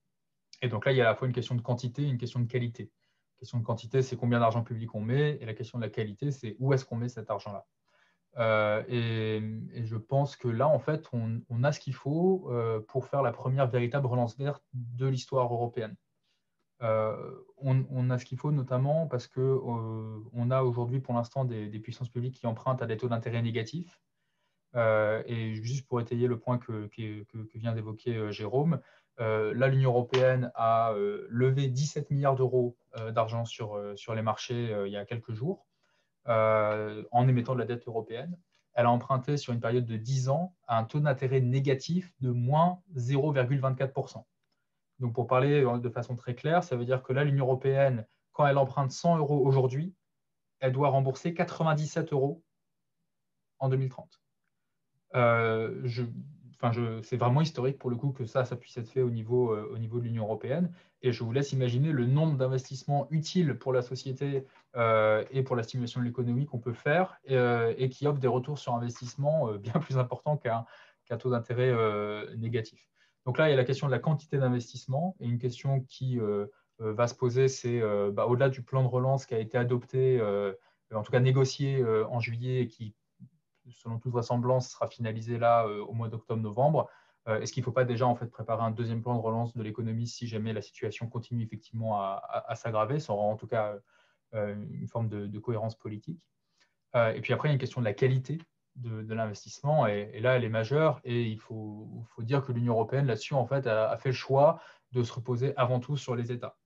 Et donc là, il y a à la fois une question de quantité et une question de qualité. La question de quantité, c'est combien d'argent public on met, et la question de la qualité, c'est où est-ce qu'on met cet argent-là. Euh, et, je pense que là, en fait, on, a ce qu'il faut euh, pour faire la première véritable relance verte de l'histoire européenne. Euh, on, a ce qu'il faut notamment parce qu'on a aujourd'hui pour l'instant des, puissances publiques qui empruntent à des taux d'intérêt négatifs. et juste pour étayer le point que vient d'évoquer Jérôme, là, l'Union européenne a levé 17 milliards d'euros d'argent sur les marchés il y a quelques jours en émettant de la dette européenne. Elle a emprunté sur une période de 10 ans à un taux d'intérêt négatif de moins 0,24%. Donc, pour parler de façon très claire, ça veut dire que là, l'Union européenne, quand elle emprunte 100 euros aujourd'hui, elle doit rembourser 97 euros en 2030. je, c'est vraiment historique pour le coup que ça, ça puisse être fait au niveau, euh, au niveau de l'Union européenne. Et je vous laisse imaginer le nombre d'investissements utiles pour la société euh, et pour la stimulation de l'économie qu'on peut faire euh, et qui offrent des retours sur investissement bien plus importants qu'un taux d'intérêt négatif. Donc là, il y a la question de la quantité d'investissement et une question qui va se poser, c'est bah, au-delà du plan de relance qui a été adopté, en tout cas négocié en juillet et qui selon toute vraisemblance, sera finalisé là euh, au mois d'octobre-novembre. Euh, est-ce qu'il ne faut pas déjà en fait préparer un deuxième plan de relance de l'économie si jamais la situation continue effectivement à, s'aggraver? Ça aura en tout cas euh, une forme de, cohérence politique. et puis après, il y a une question de la qualité de, l'investissement, et, là, elle est majeure. Et il faut, faut dire que l'Union européenne, là-dessus, en fait, a, fait le choix de se reposer avant tout sur les États.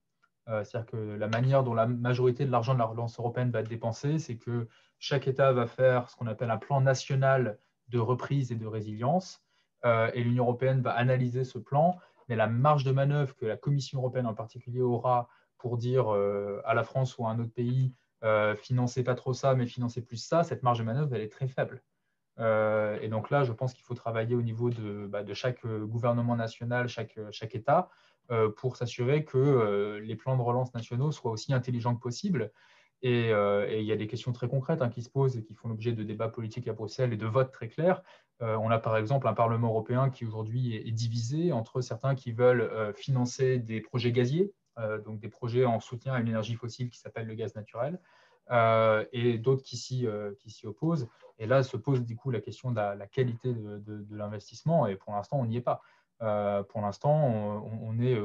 C'est-à-dire que la manière dont la majorité de l'argent de la relance européenne va être dépensé, c'est que chaque État va faire ce qu'on appelle un plan national de reprise et de résilience. Euh, et l'Union européenne va analyser ce plan. Mais la marge de manœuvre que la Commission européenne en particulier aura pour dire euh, à la France ou à un autre pays, euh, financez pas trop ça, mais financez plus ça, cette marge de manœuvre, elle est très faible. et donc là, je pense qu'il faut travailler au niveau de, bah, chaque gouvernement national, chaque État, pour s'assurer que les plans de relance nationaux soient aussi intelligents que possible euh, et, il y a des questions très concrètes hein, qui se posent et qui font l'objet de débats politiques à Bruxelles et de votes très clairs. Euh, on a par exemple un Parlement européen qui aujourd'hui est, divisé entre certains qui veulent euh, financer des projets gaziers, donc des projets en soutien à une énergie fossile qui s'appelle le gaz naturel, et d'autres qui s'y opposent. Et là se pose du coup la question de la, qualité de, l'investissement, et pour l'instant on n'y est pas. pour l'instant, on, est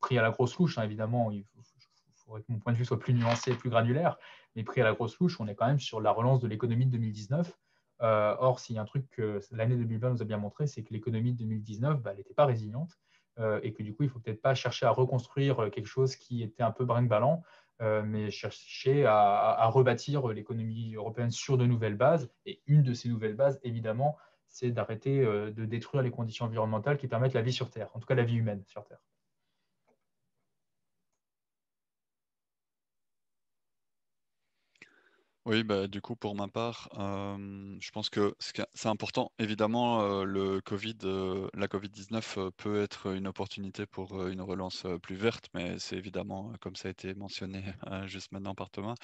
pris à la grosse louche, hein, évidemment. Faudrait que mon point de vue soit plus nuancé plus granulaire, mais pris à la grosse louche, on est quand même sur la relance de l'économie de 2019. Euh, or, s'il y a un truc que l'année 2020 nous a bien montré, c'est que l'économie de 2019, bah, elle n'était pas résiliente euh, et que du coup, il ne faut peut-être pas chercher à reconstruire quelque chose qui était un peu brinque-ballant, euh, mais chercher à, rebâtir l'économie européenne sur de nouvelles bases. Et une de ces nouvelles bases, évidemment, c'est d'arrêter de détruire les conditions environnementales qui permettent la vie sur Terre, en tout cas la vie humaine sur Terre. Oui, bah, du coup, pour ma part, je pense que c'est important. Évidemment, le COVID, la COVID-19 peut être une opportunité pour une relance plus verte, mais c'est évidemment, comme ça a été mentionné <laughs> juste maintenant par Thomas,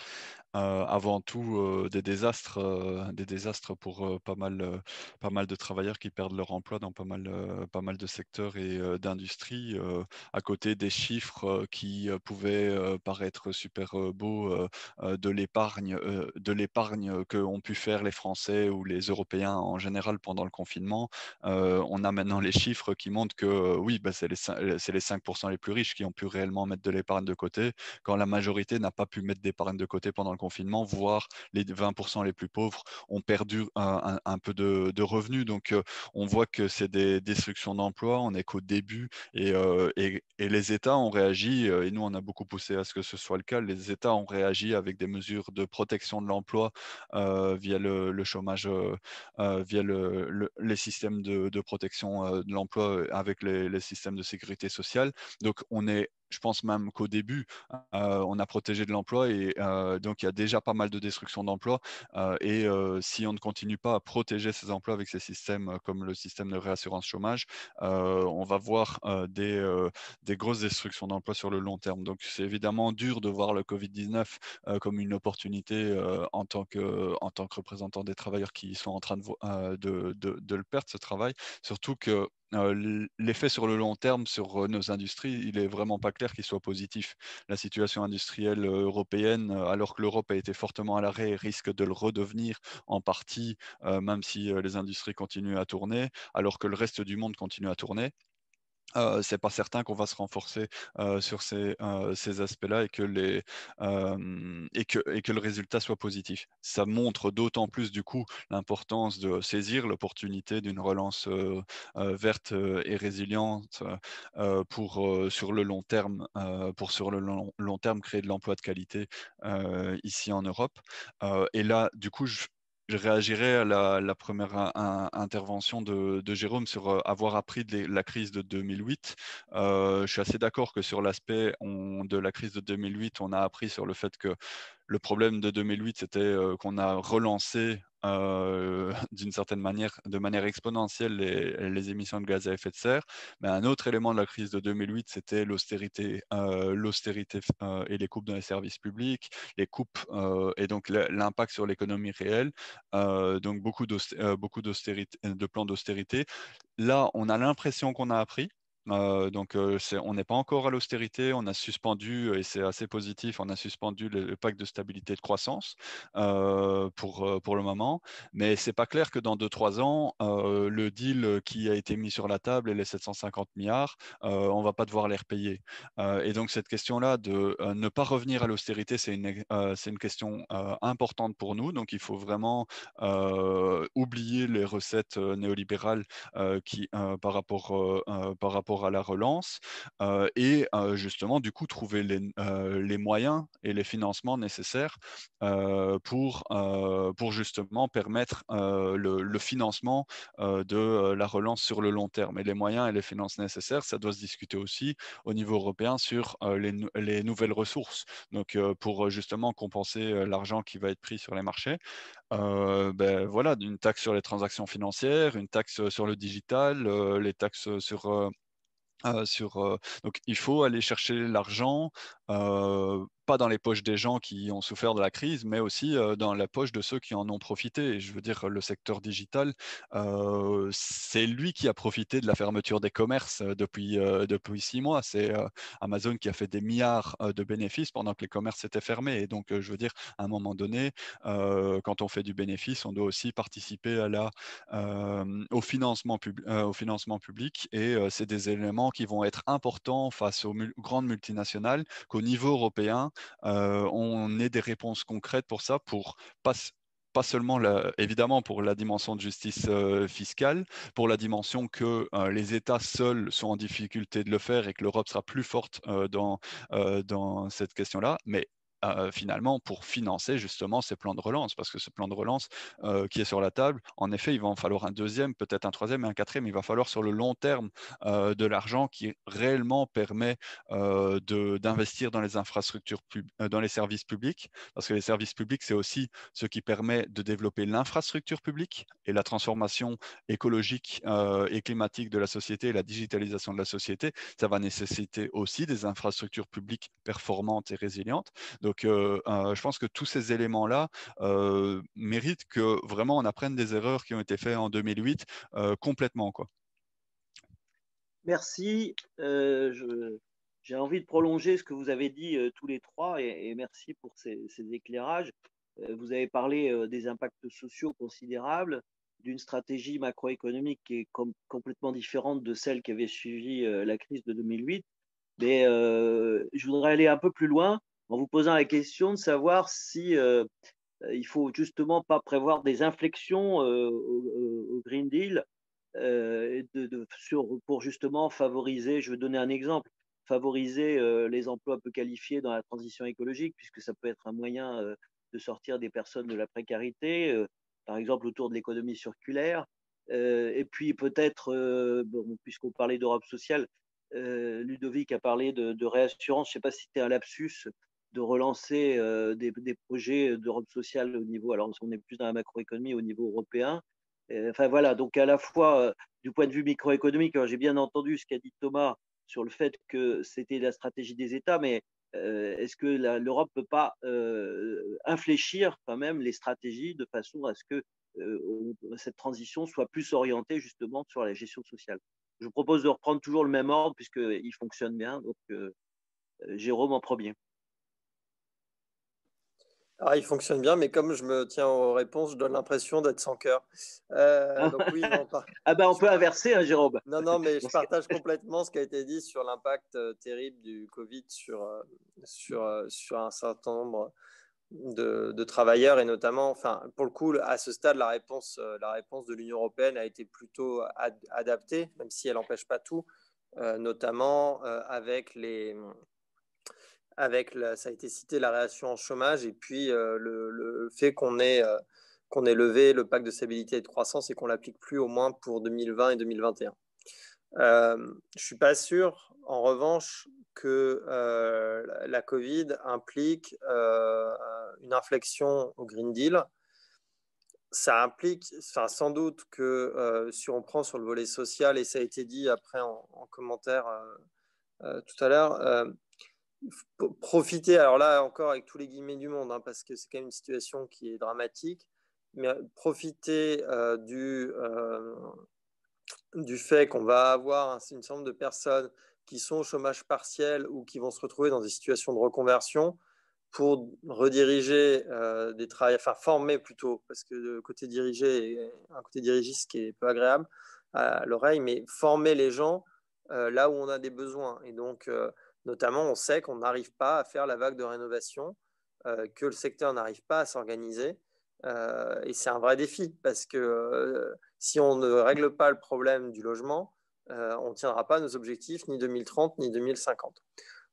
avant tout des désastres, des désastres pour pas mal, pas mal de travailleurs qui perdent leur emploi dans pas mal, pas mal de secteurs et d'industries, à côté des chiffres qui pouvaient paraître super beaux de l'épargne de l'épargne qu'ont pu faire les Français ou les Européens en général pendant le confinement, on a maintenant les chiffres qui montrent que oui, bah, c'est les, les 5% les plus riches qui ont pu réellement mettre de l'épargne de côté, quand la majorité n'a pas pu mettre d'épargne de côté pendant le confinement, voire les 20% les plus pauvres ont perdu un, peu de, revenus. Donc, on voit que c'est des destructions d'emplois, on n'est qu'au début et, et, les États ont réagi, et nous, on a beaucoup poussé à ce que ce soit le cas, les États ont réagi avec des mesures de protection de l'emploi via le, chômage, via le, les systèmes de, protection de l'emploi avec les systèmes de sécurité sociale. Donc, on est je pense même qu'au début, on a protégé de l'emploi et donc il y a déjà pas mal de destruction d'emplois. Et si on ne continue pas à protéger ces emplois avec ces systèmes comme le système de réassurance chômage, on va voir des, grosses destructions d'emplois sur le long terme. Donc c'est évidemment dur de voir le Covid-19 comme une opportunité en, tant que, en tant que représentant des travailleurs qui sont en train de, de le perdre, ce travail. Surtout que l'effet sur le long terme sur nos industries, il est vraiment pas clair qu'il soit positif. La situation industrielle européenne, alors que l'Europe a été fortement à l'arrêt, risque de le redevenir en partie, même si les industries continuent à tourner, alors que le reste du monde continue à tourner. Euh, c'est pas certain qu'on va se renforcer sur ces, aspects-là et que le résultat soit positif. Ça montre d'autant plus du coup l'importance de saisir l'opportunité d'une relance verte et résiliente pour sur le long terme créer de l'emploi de qualité ici en Europe. et là, du coup, je, je réagirais à la, première intervention de, Jérôme sur euh, avoir appris de la crise de 2008. Euh, je suis assez d'accord que sur l'aspect de la crise de 2008, on a appris sur le fait que le problème de 2008, c'était euh, qu'on a relancé euh, <laughs> d'une certaine manière, de manière exponentielle, les, émissions de gaz à effet de serre. Mais un autre élément de la crise de 2008, c'était l'austérité, euh, l'austérité et les coupes dans les services publics, les coupes et donc l'impact sur l'économie réelle. donc beaucoup, beaucoup de plans d'austérité. Là, on a l'impression qu'on a appris. Euh, donc, euh, on n'est pas encore à l'austérité. On a suspendu, et c'est assez positif, on a suspendu le, pacte de stabilité de croissance euh, pour, le moment. Mais c'est pas clair que dans 2-3 ans, le deal qui a été mis sur la table et les 750 milliards, on va pas devoir les repayer. et donc, cette question-là de ne pas revenir à l'austérité, c'est une, une question importante pour nous. Donc, il faut vraiment oublier les recettes néolibérales qui, par rapport, par rapport à la relance et justement, du coup, trouver les, moyens et les financements nécessaires pour, pour justement permettre le, financement de la relance sur le long terme. Et les moyens et les finances nécessaires, ça doit se discuter aussi au niveau européen sur les, nouvelles ressources. Donc, pour justement compenser l'argent qui va être pris sur les marchés. ben, voilà, une taxe sur les transactions financières, une taxe sur le digital, les taxes sur sur, donc il faut aller chercher l'argent pas dans les poches des gens qui ont souffert de la crise, mais aussi dans la poche de ceux qui en ont profité. Et je veux dire, le secteur digital, c'est lui qui a profité de la fermeture des commerces depuis, depuis six mois. C'est Amazon qui a fait des milliards de bénéfices pendant que les commerces étaient fermés. Et donc, je veux dire, à un moment donné, quand on fait du bénéfice, on doit aussi participer à la, au, financement au financement public. Et c'est des éléments qui vont être importants face aux grandes multinationales niveau européen, euh, on ait des réponses concrètes pour ça, pour pas seulement évidemment pour la dimension de justice euh, fiscale, pour la dimension que euh, les États seuls sont en difficulté de le faire et que l'Europe sera plus forte dans, dans cette question-là, mais euh, finalement pour financer justement ces plans de relance, parce que ce plan de relance qui est sur la table, en effet, il va en falloir un deuxième, peut-être un troisième et un quatrième. Il va falloir sur le long terme de l'argent qui réellement permet d'investir dans les infrastructures, dans les services publics, parce que les services publics, c'est aussi ce qui permet de développer l'infrastructure publique et la transformation écologique et climatique de la société la digitalisation de la société. Ça va nécessiter aussi des infrastructures publiques performantes et résilientes. Euh, je pense que tous ces éléments-là méritent que vraiment on apprenne des erreurs qui ont été faites en 2008 complètement. Quoi. Merci. J'ai envie de prolonger ce que vous avez dit tous les trois et, merci pour ces, éclairages. vous avez parlé des impacts sociaux considérables, d'une stratégie macroéconomique qui est complètement différente de celle qui avait suivi la crise de 2008. Mais je voudrais aller un peu plus loin en vous posant la question de savoir si il faut justement pas prévoir des inflexions au, Green Deal de, sur, pour justement favoriser, je vais donner un exemple, favoriser les emplois peu qualifiés dans la transition écologique, puisque ça peut être un moyen de sortir des personnes de la précarité, par exemple autour de l'économie circulaire. et puis peut-être, puisqu'on parlait d'Europe sociale, Ludovic a parlé de, réassurance, je ne sais pas si c'était un lapsus, de relancer des, des, projets d'Europe sociale au niveau, alors on est plus dans la macroéconomie au niveau européen. Enfin voilà, donc à la fois du point de vue microéconomique, j'ai bien entendu ce qu'a dit Thomas sur le fait que c'était la stratégie des États, mais est-ce que l'Europe ne peut pas infléchir quand même les stratégies de façon à ce que cette transition soit plus orientée justement sur la gestion sociale? Je vous propose de reprendre toujours le même ordre puisqu'il fonctionne bien. Donc, Jérôme en premier. Ah, il fonctionne bien, mais comme je me tiens aux réponses, je donne l'impression d'être sans cœur. Euh, ah. <laughs> ah ben on peut inverser, hein, Jérôme. Non, non, mais <laughs> je partage complètement ce qui a été dit sur l'impact euh, terrible du Covid sur, euh, sur, sur un certain nombre de, de, travailleurs et notamment, enfin, pour le coup, à ce stade, la réponse, la réponse de l'Union européenne a été plutôt adaptée, même si elle n'empêche pas tout, notamment avec les avec, ça a été cité, la réaction en chômage et puis euh, le, fait qu'on ait, euh, qu'on ait levé le pacte de stabilité et de croissance et qu'on l'applique plus au moins pour 2020 et 2021. Euh, je ne suis pas sûr, en revanche, que la Covid implique une inflexion au Green Deal. Ça implique, sans doute que si on prend sur le volet social, et ça a été dit après en commentaire tout à l'heure, profiter, alors là encore avec tous les guillemets du monde, hein, parce que c'est quand même une situation qui est dramatique, mais profiter euh, du, euh, du fait qu'on va avoir un, une certain de personnes qui sont au chômage partiel ou qui vont se retrouver dans des situations de reconversion pour rediriger euh, des travails, enfin former plutôt, parce que le côté dirigé un côté dirigiste qui est peu agréable à l'oreille, mais former les gens là où on a des besoins. Et donc, Notamment, on sait qu'on n'arrive pas à faire la vague de rénovation, euh, que le secteur n'arrive pas à s'organiser. Euh, et c'est un vrai défi parce que euh, si on ne règle pas le problème du logement, on ne tiendra pas nos objectifs ni 2030 ni 2050.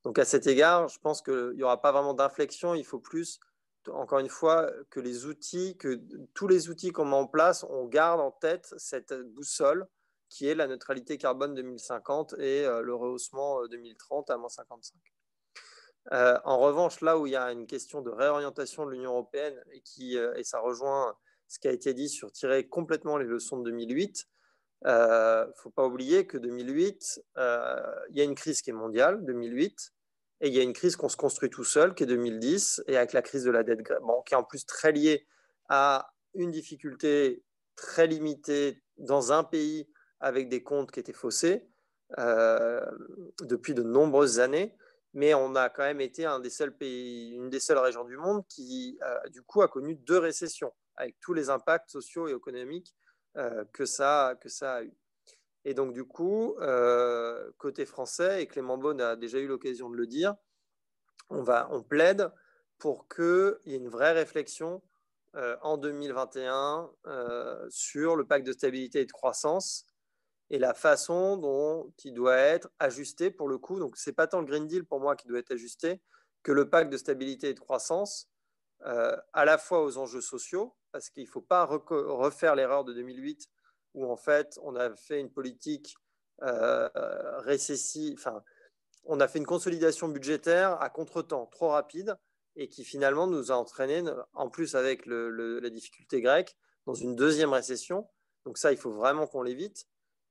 Donc à cet égard, je pense qu'il n'y aura pas vraiment d'inflexion. Il faut plus, encore une fois, que les outils, que tous les outils qu'on met en place, on garde en tête cette boussole qui est la neutralité carbone 2050 et euh, le rehaussement 2030 euh, à moins 55. Euh, en revanche, là où il y a une question de réorientation de l'Union européenne et, qui, et ça rejoint ce qui a été dit sur tirer complètement les leçons de 2008, il ne faut pas oublier que 2008, il y a une crise qui est mondiale, 2008, et il y a une crise qu'on se construit tout seul, qui est 2010, et avec la crise de la dette bon, qui est en plus très liée à une difficulté très limitée dans un pays avec des comptes qui étaient faussés euh, depuis de nombreuses années, mais on a quand même été une des seules régions du monde qui, euh, du coup, a connu deux récessions, avec tous les impacts sociaux et économiques euh, que, ça, a eu. Et donc, du coup, côté français, et Clément Beaune a déjà eu l'occasion de le dire, on plaide pour qu'il y ait une vraie réflexion en 2021 sur le pacte de stabilité et de croissance et la façon dont il doit être ajusté pour le coup. Donc, ce n'est pas tant le Green Deal pour moi qui doit être ajusté que le pacte de stabilité et de croissance, euh, à la fois aux enjeux sociaux, parce qu'il ne faut pas refaire l'erreur de 2008 où en fait on a fait une politique euh, récessive, enfin, on a fait une consolidation budgétaire à contre-temps, trop rapide, et qui finalement nous a entraîné, en plus avec la difficulté grecque, dans une deuxième récession. Donc ça, il faut vraiment qu'on l'évite.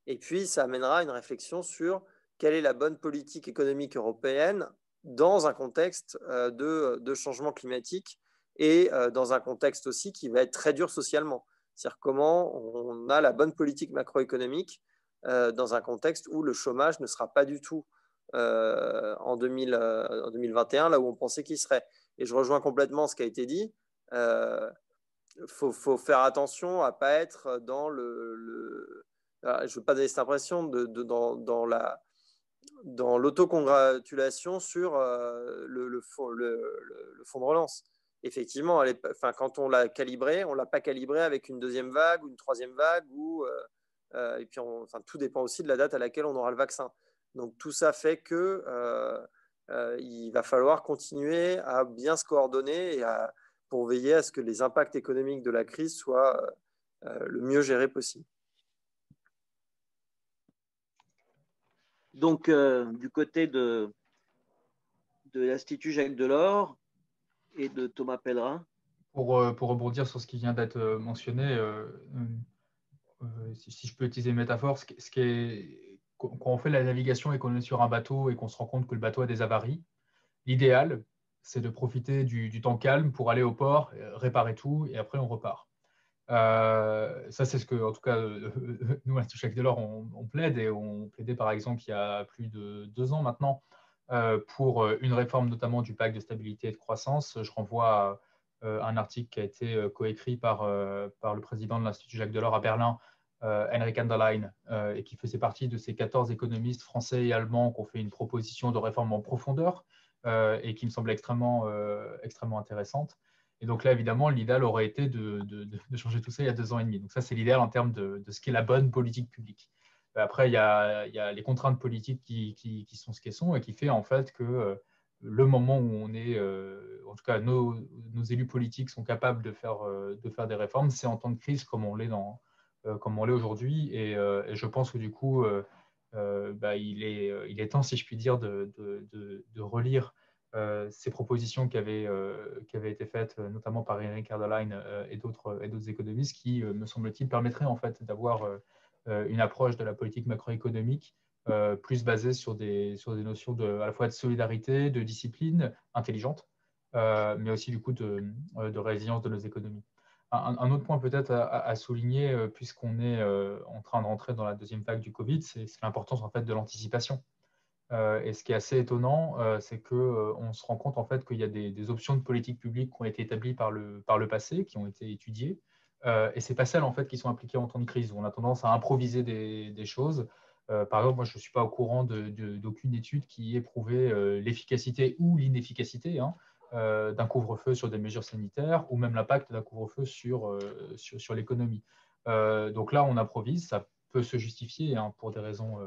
Et puis, ça amènera une réflexion sur quelle est la bonne politique économique européenne dans un contexte euh, de, changement climatique et euh, dans un contexte aussi qui va être très dur socialement. C'est-à-dire comment on a la bonne politique macroéconomique euh, dans un contexte où le chômage ne sera pas du tout en, 2021, là où on pensait qu'il serait. Et je rejoins complètement ce qui a été dit. il faut, faire attention à ne pas être dans le. Je ne veux pas donner cette impression dans, dans, la dans l'autocongratulation sur le, le, le, fonds de relance effectivement, quand on l'a calibré, on ne l'a pas calibré avec une deuxième vague ou une troisième vague. Ou, euh, euh, et puis, enfin, tout dépend aussi de la date à laquelle on aura le vaccin. Donc, tout ça fait que euh, il va falloir continuer à bien se coordonner et pour veiller à ce que les impacts économiques de la crise soient le mieux gérés possible. Donc, du côté de, l'Institut Jacques Delors, et de Thomas Pellerin pour, euh, pour, rebondir sur ce qui vient d'être euh, mentionné, euh, si, je peux utiliser une métaphore, quand on fait la navigation et qu'on est sur un bateau et qu'on se rend compte que le bateau a des avaries, l'idéal, c'est de profiter du, temps calme pour aller au port, réparer tout et après on repart. Ça, c'est ce que, en tout cas, <laughs> nous, à Chaque Delors, on, plaide et on plaidait par exemple il y a plus de deux ans maintenant euh, pour euh, une réforme notamment du pacte de stabilité et de croissance. Je renvoie à euh, un article qui a été coécrit par, par le président de l'Institut Jacques Delors à Berlin, Henrik Anderlein, et qui faisait partie de ces 14 économistes français et allemands qui ont fait une proposition de réforme en profondeur et qui me semble extrêmement, extrêmement intéressante. Et donc là, évidemment, l'idéal aurait été de, changer tout ça il y a deux ans et demi. Donc ça, c'est l'idéal en termes de, ce qu'est la bonne politique publique. Après, il y a, les contraintes politiques qui, sont ce qu'elles sont et qui fait en fait que euh, le moment où on est, euh, en tout cas, nos, élus politiques sont capables de faire, euh, de faire des réformes, c'est en temps de crise comme on l'est aujourd'hui. Et, je pense que du coup, bah, il, est, est temps, si je puis dire, de, relire ces propositions qui avaient, qui avaient été faites, notamment par Eric Erdeline et d'autres économistes, qui, me semble-t-il, permettraient en fait d'avoir euh, une approche de la politique macroéconomique euh, plus basée sur des, sur des notions de, à la fois de solidarité, de discipline intelligente, euh, mais aussi du coup de, de, résilience de nos économies. Un, autre point peut-être à, souligner, puisqu'on est en train de rentrer dans la deuxième vague du Covid, c'est l'importance en fait de l'anticipation. Et ce qui est assez étonnant, c'est qu'on se rend compte en fait qu'il y a des, options de politique publique qui ont été établies par le, par le passé, qui ont été étudiées, euh, et ce n'est pas celles en fait, qui sont appliquées en temps de crise, on a tendance à improviser des, choses. Euh, par exemple, moi, je ne suis pas au courant d'aucune étude qui ait prouvé euh, l'efficacité ou l'inefficacité hein, d'un couvre-feu sur des mesures sanitaires, ou même l'impact d'un couvre-feu sur, sur, l'économie. donc là, on improvise, peut se justifier hein, pour, des raisons,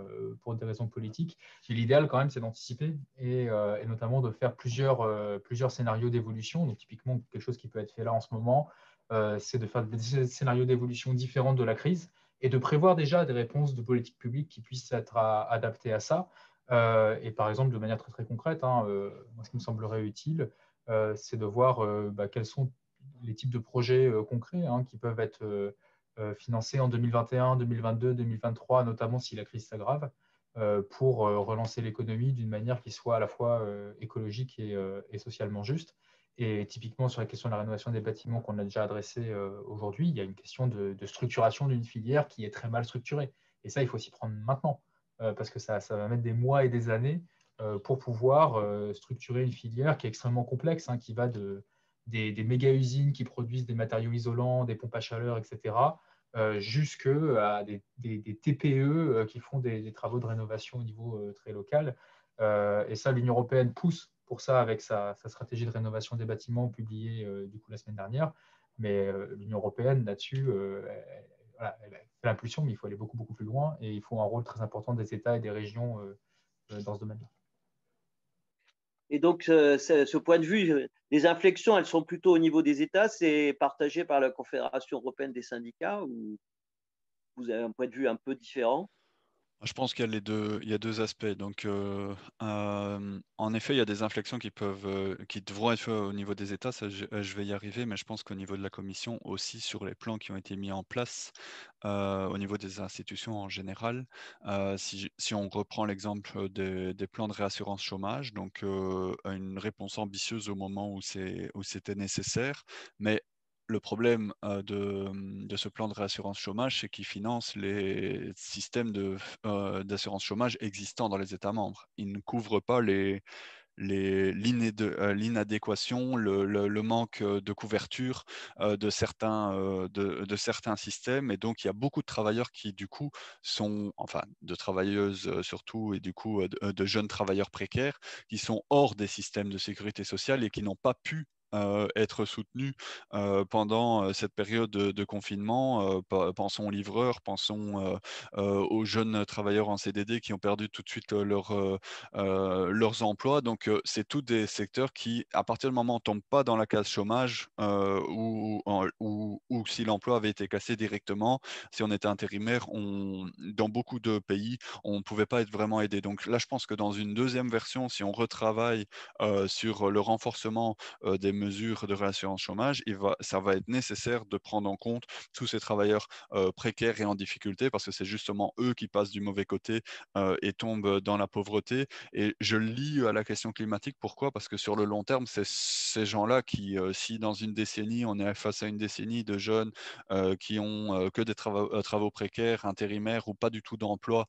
pour des raisons politiques. L'idéal, quand même, c'est d'anticiper et, et, notamment de faire plusieurs, plusieurs scénarios d'évolution. Donc, typiquement, quelque chose qui peut être fait là en ce moment, euh, c'est de faire des scénarios d'évolution différents de la crise et de prévoir déjà des réponses de politique publique qui puissent être adaptées à ça. Euh, et par exemple, de manière très, très concrète, hein, euh, ce qui me semblerait utile, c'est de voir bah, quels sont les types de projets concrets hein, qui peuvent être financés en 2021, 2022, 2023, notamment si la crise s'aggrave, pour relancer l'économie d'une manière qui soit à la fois écologique et socialement juste. Et typiquement, sur la question de la rénovation des bâtiments qu'on a déjà adressé euh, aujourd'hui, il y a une question de, structuration d'une filière qui est très mal structurée. Et ça, il faut s'y prendre maintenant, euh, parce que ça, va mettre des mois et des années euh, pour pouvoir structurer une filière qui est extrêmement complexe, hein, qui va de, des, méga-usines qui produisent des matériaux isolants, des pompes à chaleur, etc., jusque à des, des, TPE qui font des, travaux de rénovation au niveau très local. et ça, l'Union européenne pousse pour ça avec sa, stratégie de rénovation des bâtiments publiée euh, du coup la semaine dernière. Mais euh, l'Union européenne, là-dessus, euh, elle, fait l'impulsion, mais il faut aller beaucoup, beaucoup plus loin et il faut un rôle très important des États et des régions dans ce domaine-là. Et donc, ce point de vue, les inflexions, elles sont plutôt au niveau des États, c'est partagé par la Confédération européenne des syndicats ou vous avez un point de vue un peu différent je pense qu'il y a deux, y a deux aspects. Donc, euh, euh, en effet, il y a des inflexions qui peuvent, euh, qui devront être faites au niveau des États. Je, vais y arriver, mais je pense qu'au niveau de la Commission aussi, sur les plans qui ont été mis en place, au niveau des institutions en général, si, on reprend l'exemple des, des, plans de réassurance chômage, donc une réponse ambitieuse au moment où c'était nécessaire, mais le problème de, ce plan de réassurance chômage, c'est qu'il finance les systèmes d'assurance chômage existants dans les États membres. Il ne couvre pas les, l'inadéquation, le, manque de couverture de, certains systèmes. Et donc, il y a beaucoup de travailleurs qui, du coup, sont, enfin, de travailleuses surtout, et du coup, de jeunes travailleurs précaires, qui sont hors des systèmes de sécurité sociale et qui n'ont pas pu euh, être soutenu euh, pendant euh, cette période de, confinement. pensons aux livreurs, pensons aux jeunes travailleurs en CDD qui ont perdu tout de suite leur, leurs emplois. Donc, c'est tous des secteurs qui, à partir du moment où on ne tombe pas dans la case chômage ou, ou, ou, si l'emploi avait été cassé directement, si on était intérimaire, dans beaucoup de pays, on ne pouvait pas être vraiment aidé. Donc là, je pense que dans une deuxième version, si on retravaille sur le renforcement des mesures de réassurance chômage, ça va être nécessaire de prendre en compte tous ces travailleurs euh, précaires et en difficulté parce que c'est justement eux qui passent du mauvais côté euh, et tombent dans la pauvreté. Et je lis à la question climatique. Pourquoi? Parce que sur le long terme, c'est ces gens-là qui, euh, si dans une décennie, on est face à une décennie de jeunes qui ont que des travaux, travaux, précaires, intérimaires ou pas du tout d'emploi,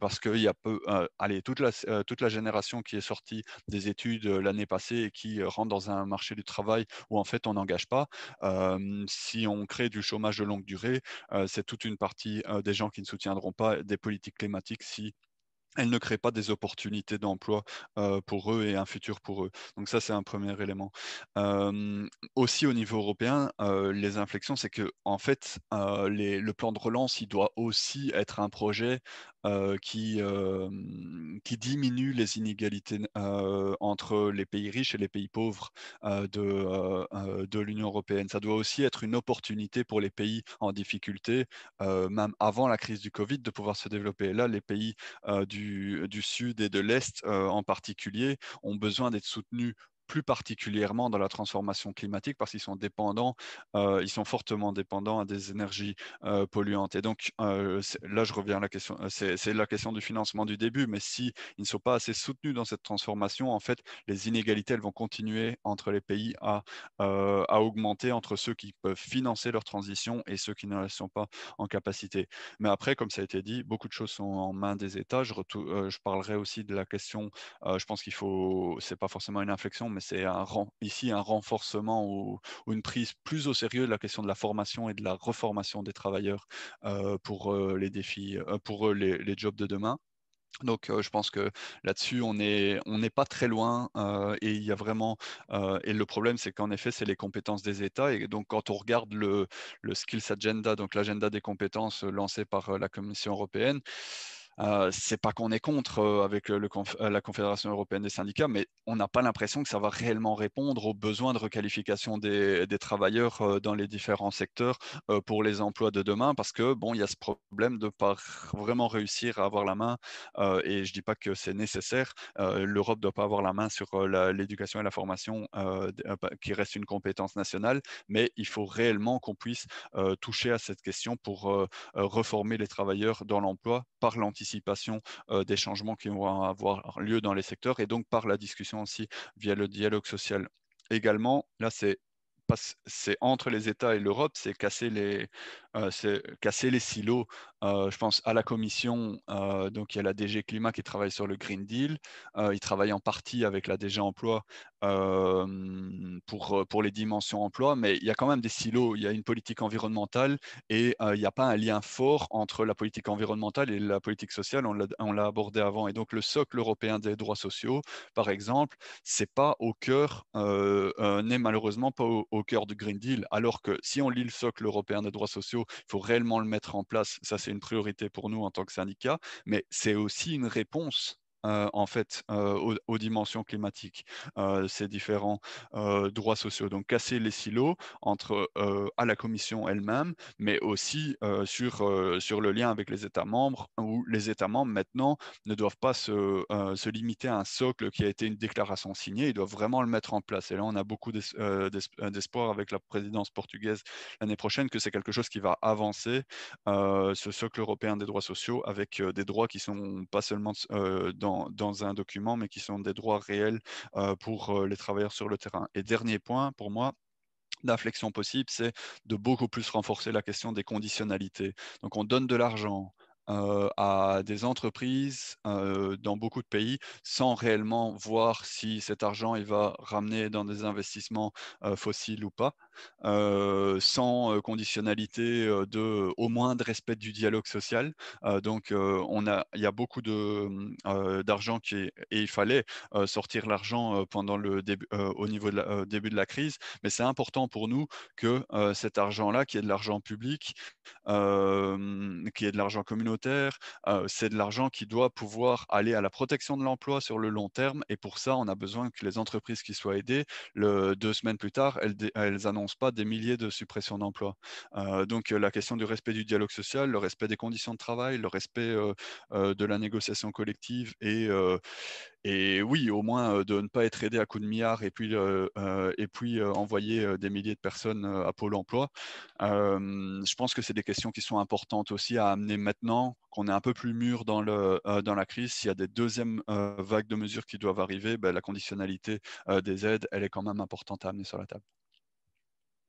parce qu'il y a peu, allez, toute la, toute la génération qui est sortie des études l'année passée et qui rentre dans un marché travail où en fait on n'engage pas. si on crée du chômage de longue durée, c'est toute une partie des gens qui ne soutiendront pas des politiques climatiques si elles ne créent pas des opportunités d'emploi pour eux et un futur pour eux. Donc ça, c'est un premier élément. aussi au niveau européen, les inflexions, c'est que en fait, le plan de relance, il doit aussi être un projet qui, qui diminue les inégalités entre les pays riches et les pays pauvres de, de l'Union européenne. Ça doit aussi être une opportunité pour les pays en difficulté, même avant la crise du Covid, de pouvoir se développer. Là, les pays du, du, Sud et de l'Est en particulier ont besoin d'être soutenus plus particulièrement dans la transformation climatique parce qu'ils sont dépendants, euh, ils sont fortement dépendants à des énergies euh, polluantes. Et donc euh, là, je reviens à la question, c'est la question du financement du début, mais si ils ne sont pas assez soutenus dans cette transformation, en fait, les inégalités elles vont continuer entre les pays à, à augmenter entre ceux qui peuvent financer leur transition et ceux qui ne sont pas en capacité. Mais après, comme ça a été dit, beaucoup de choses sont en main des États. Je, je parlerai aussi de la question, je pense qu'il faut, c'est pas forcément une inflexion, mais c'est ici un renforcement ou, une prise plus au sérieux de la question de la formation et de la reformation des travailleurs euh, pour euh, les défis, euh, pour les, jobs de demain. Donc, je pense que là-dessus, on n'est on pas très loin et il y a vraiment. et le problème, c'est qu'en effet, c'est les compétences des États. Et donc, quand on regarde le, le Skills Agenda, donc l'agenda des compétences lancé par la Commission européenne, euh, c'est pas qu'on est contre euh, avec euh, la Confédération européenne des syndicats, mais on n'a pas l'impression que ça va réellement répondre aux besoins de requalification des, travailleurs dans les différents secteurs pour les emplois de demain, parce que bon, il y a ce problème de pas vraiment réussir à avoir la main. et je dis pas que c'est nécessaire. L'Europe doit pas avoir la main sur l'éducation et la formation, qui reste une compétence nationale, mais il faut réellement qu'on puisse toucher à cette question pour reformer les travailleurs dans l'emploi par euh, des changements qui vont avoir lieu dans les secteurs et donc par la discussion aussi via le dialogue social. Également, là, c'est c'est entre les États et l'Europe, c'est casser les, euh, casser les silos. Euh, je pense à la Commission, donc il y a la DG Climat qui travaille sur le Green Deal. il travaille en partie avec la DG Emploi pour, pour les dimensions emploi, mais il y a quand même des silos. Il y a une politique environnementale et il n'y a pas un lien fort entre la politique environnementale et la politique sociale. On l'a abordé avant. Et donc le socle européen des droits sociaux, par exemple, c'est pas au cœur, n'est malheureusement pas au, cœur du Green Deal. Alors que si on lit le socle européen des droits sociaux, il faut réellement le mettre en place. Ça, c'est une priorité pour nous en tant que syndicat, mais c'est aussi une réponse euh, en fait euh, aux, dimensions climatiques, euh, ces différents droits sociaux. Donc casser les silos entre à la Commission elle-même, mais aussi sur, sur le lien avec les États membres, où les États membres maintenant ne doivent pas se, se limiter à un socle qui a été une déclaration signée, ils doivent vraiment le mettre en place. Et là, on a beaucoup d'espoir avec la présidence portugaise l'année prochaine que c'est quelque chose qui va avancer, ce socle européen des droits sociaux, avec des droits qui sont pas seulement dans dans, un document, mais qui sont des droits réels euh, pour euh, les travailleurs sur le terrain. Et dernier point, pour moi, d'inflexion possible, c'est de beaucoup plus renforcer la question des conditionnalités. Donc on donne de l'argent à des entreprises dans beaucoup de pays sans réellement voir si cet argent il va ramener dans des investissements fossiles ou pas, sans conditionnalité de au moins de respect du dialogue social. donc on a, il y a beaucoup de d'argent qui et il fallait sortir l'argent pendant le début, au niveau de début de la crise, mais c'est important pour nous que cet argent-là, qui est de l'argent public, qui est de l'argent communautaire, c'est de l'argent qui doit pouvoir aller à la protection de l'emploi sur le long terme. Et pour ça, on a besoin que les entreprises qui soient aidées, deux semaines plus tard, elles, elles annoncent pas des milliers de suppressions d'emplois. donc la question du respect du dialogue social, le respect des conditions de travail, le respect de la négociation collective et, et oui, au moins de ne pas être aidé à coups de milliards et puis, et puis envoyer des milliers de personnes à Pôle emploi. je pense que c'est des questions qui sont importantes aussi à amener maintenant qu'on est un peu plus mûr dans, le, dans la crise. S'il y a des deuxièmes vagues de mesures qui doivent arriver, ben, la conditionnalité des aides, elle est quand même importante à amener sur la table.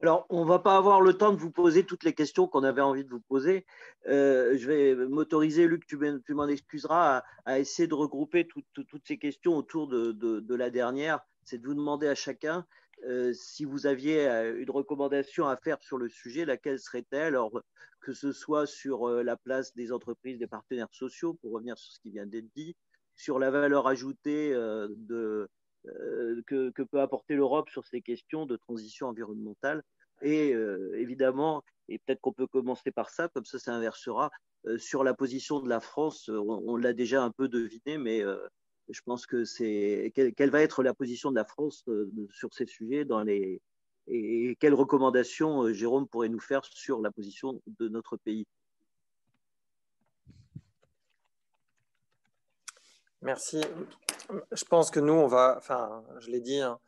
Alors, on ne va pas avoir le temps de vous poser toutes les questions qu'on avait envie de vous poser. Euh, je vais m'autoriser, Luc, tu, m'en excuseras, à, essayer de regrouper toutes ces questions autour de, la dernière. C'est de vous demander à chacun euh, si vous aviez euh, une recommandation à faire sur le sujet, laquelle serait-elle? Que ce soit sur la place des entreprises, des partenaires sociaux, pour revenir sur ce qui vient d'être dit, sur la valeur ajoutée de, euh, que, peut apporter l'Europe sur ces questions de transition environnementale. Et euh, évidemment, et peut-être qu'on peut commencer par ça, comme ça, ça inversera. Euh, sur la position de la France, on, l'a déjà un peu deviné, mais je pense que c'est quelle, va être la position de la France sur ces sujets dans les et quelles recommandations Jérôme pourrait nous faire sur la position de notre pays? Merci. Je pense que nous, on va, enfin, je l'ai dit, hein,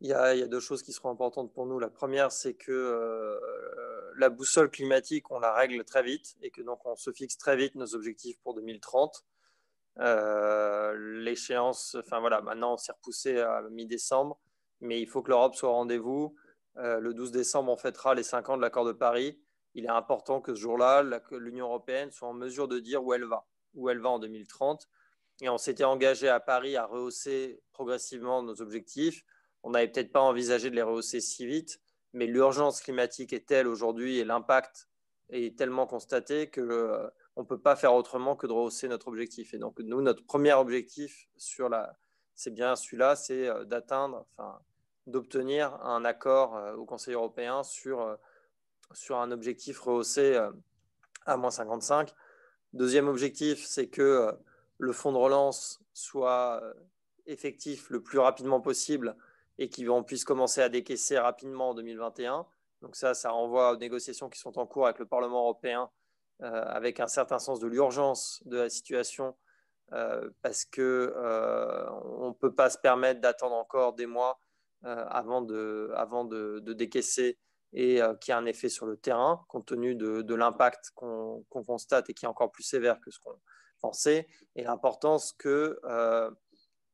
il, y a, deux choses qui seront importantes pour nous. La première, c'est que euh, la boussole climatique, on la règle très vite et que donc on se fixe très vite nos objectifs pour 2030. Euh, l'échéance, enfin voilà, maintenant on s'est repoussé à mi-décembre, mais il faut que l'Europe soit au rendez-vous. Euh, le 12 décembre, on fêtera les 5 ans de l'accord de Paris. Il est important que ce jour-là, l'Union européenne soit en mesure de dire où elle va, où elle va en 2030 et on s'était engagé à Paris à rehausser progressivement nos objectifs. On n'avait peut-être pas envisagé de les rehausser si vite, mais l'urgence climatique est telle aujourd'hui et l'impact est tellement constaté que euh, on ne peut pas faire autrement que de rehausser notre objectif. Et donc, nous, notre premier objectif sur la, c'est bien celui-là, c'est euh, d'atteindre, enfin, d'obtenir un accord euh, au Conseil européen sur, sur un objectif rehaussé à moins 55. Deuxième objectif, c'est que le fonds de relance soit euh, effectif le plus rapidement possible et qu'on puisse commencer à décaisser rapidement en 2021. Donc ça, ça renvoie aux négociations qui sont en cours avec le Parlement européen, euh, avec un certain sens de l'urgence de la situation, euh, parce que on ne peut pas se permettre d'attendre encore des mois avant, de, avant de, décaisser et qui a un effet sur le terrain, compte tenu de, l'impact qu'on constate et qui est encore plus sévère que ce qu'on penser et l'importance que euh,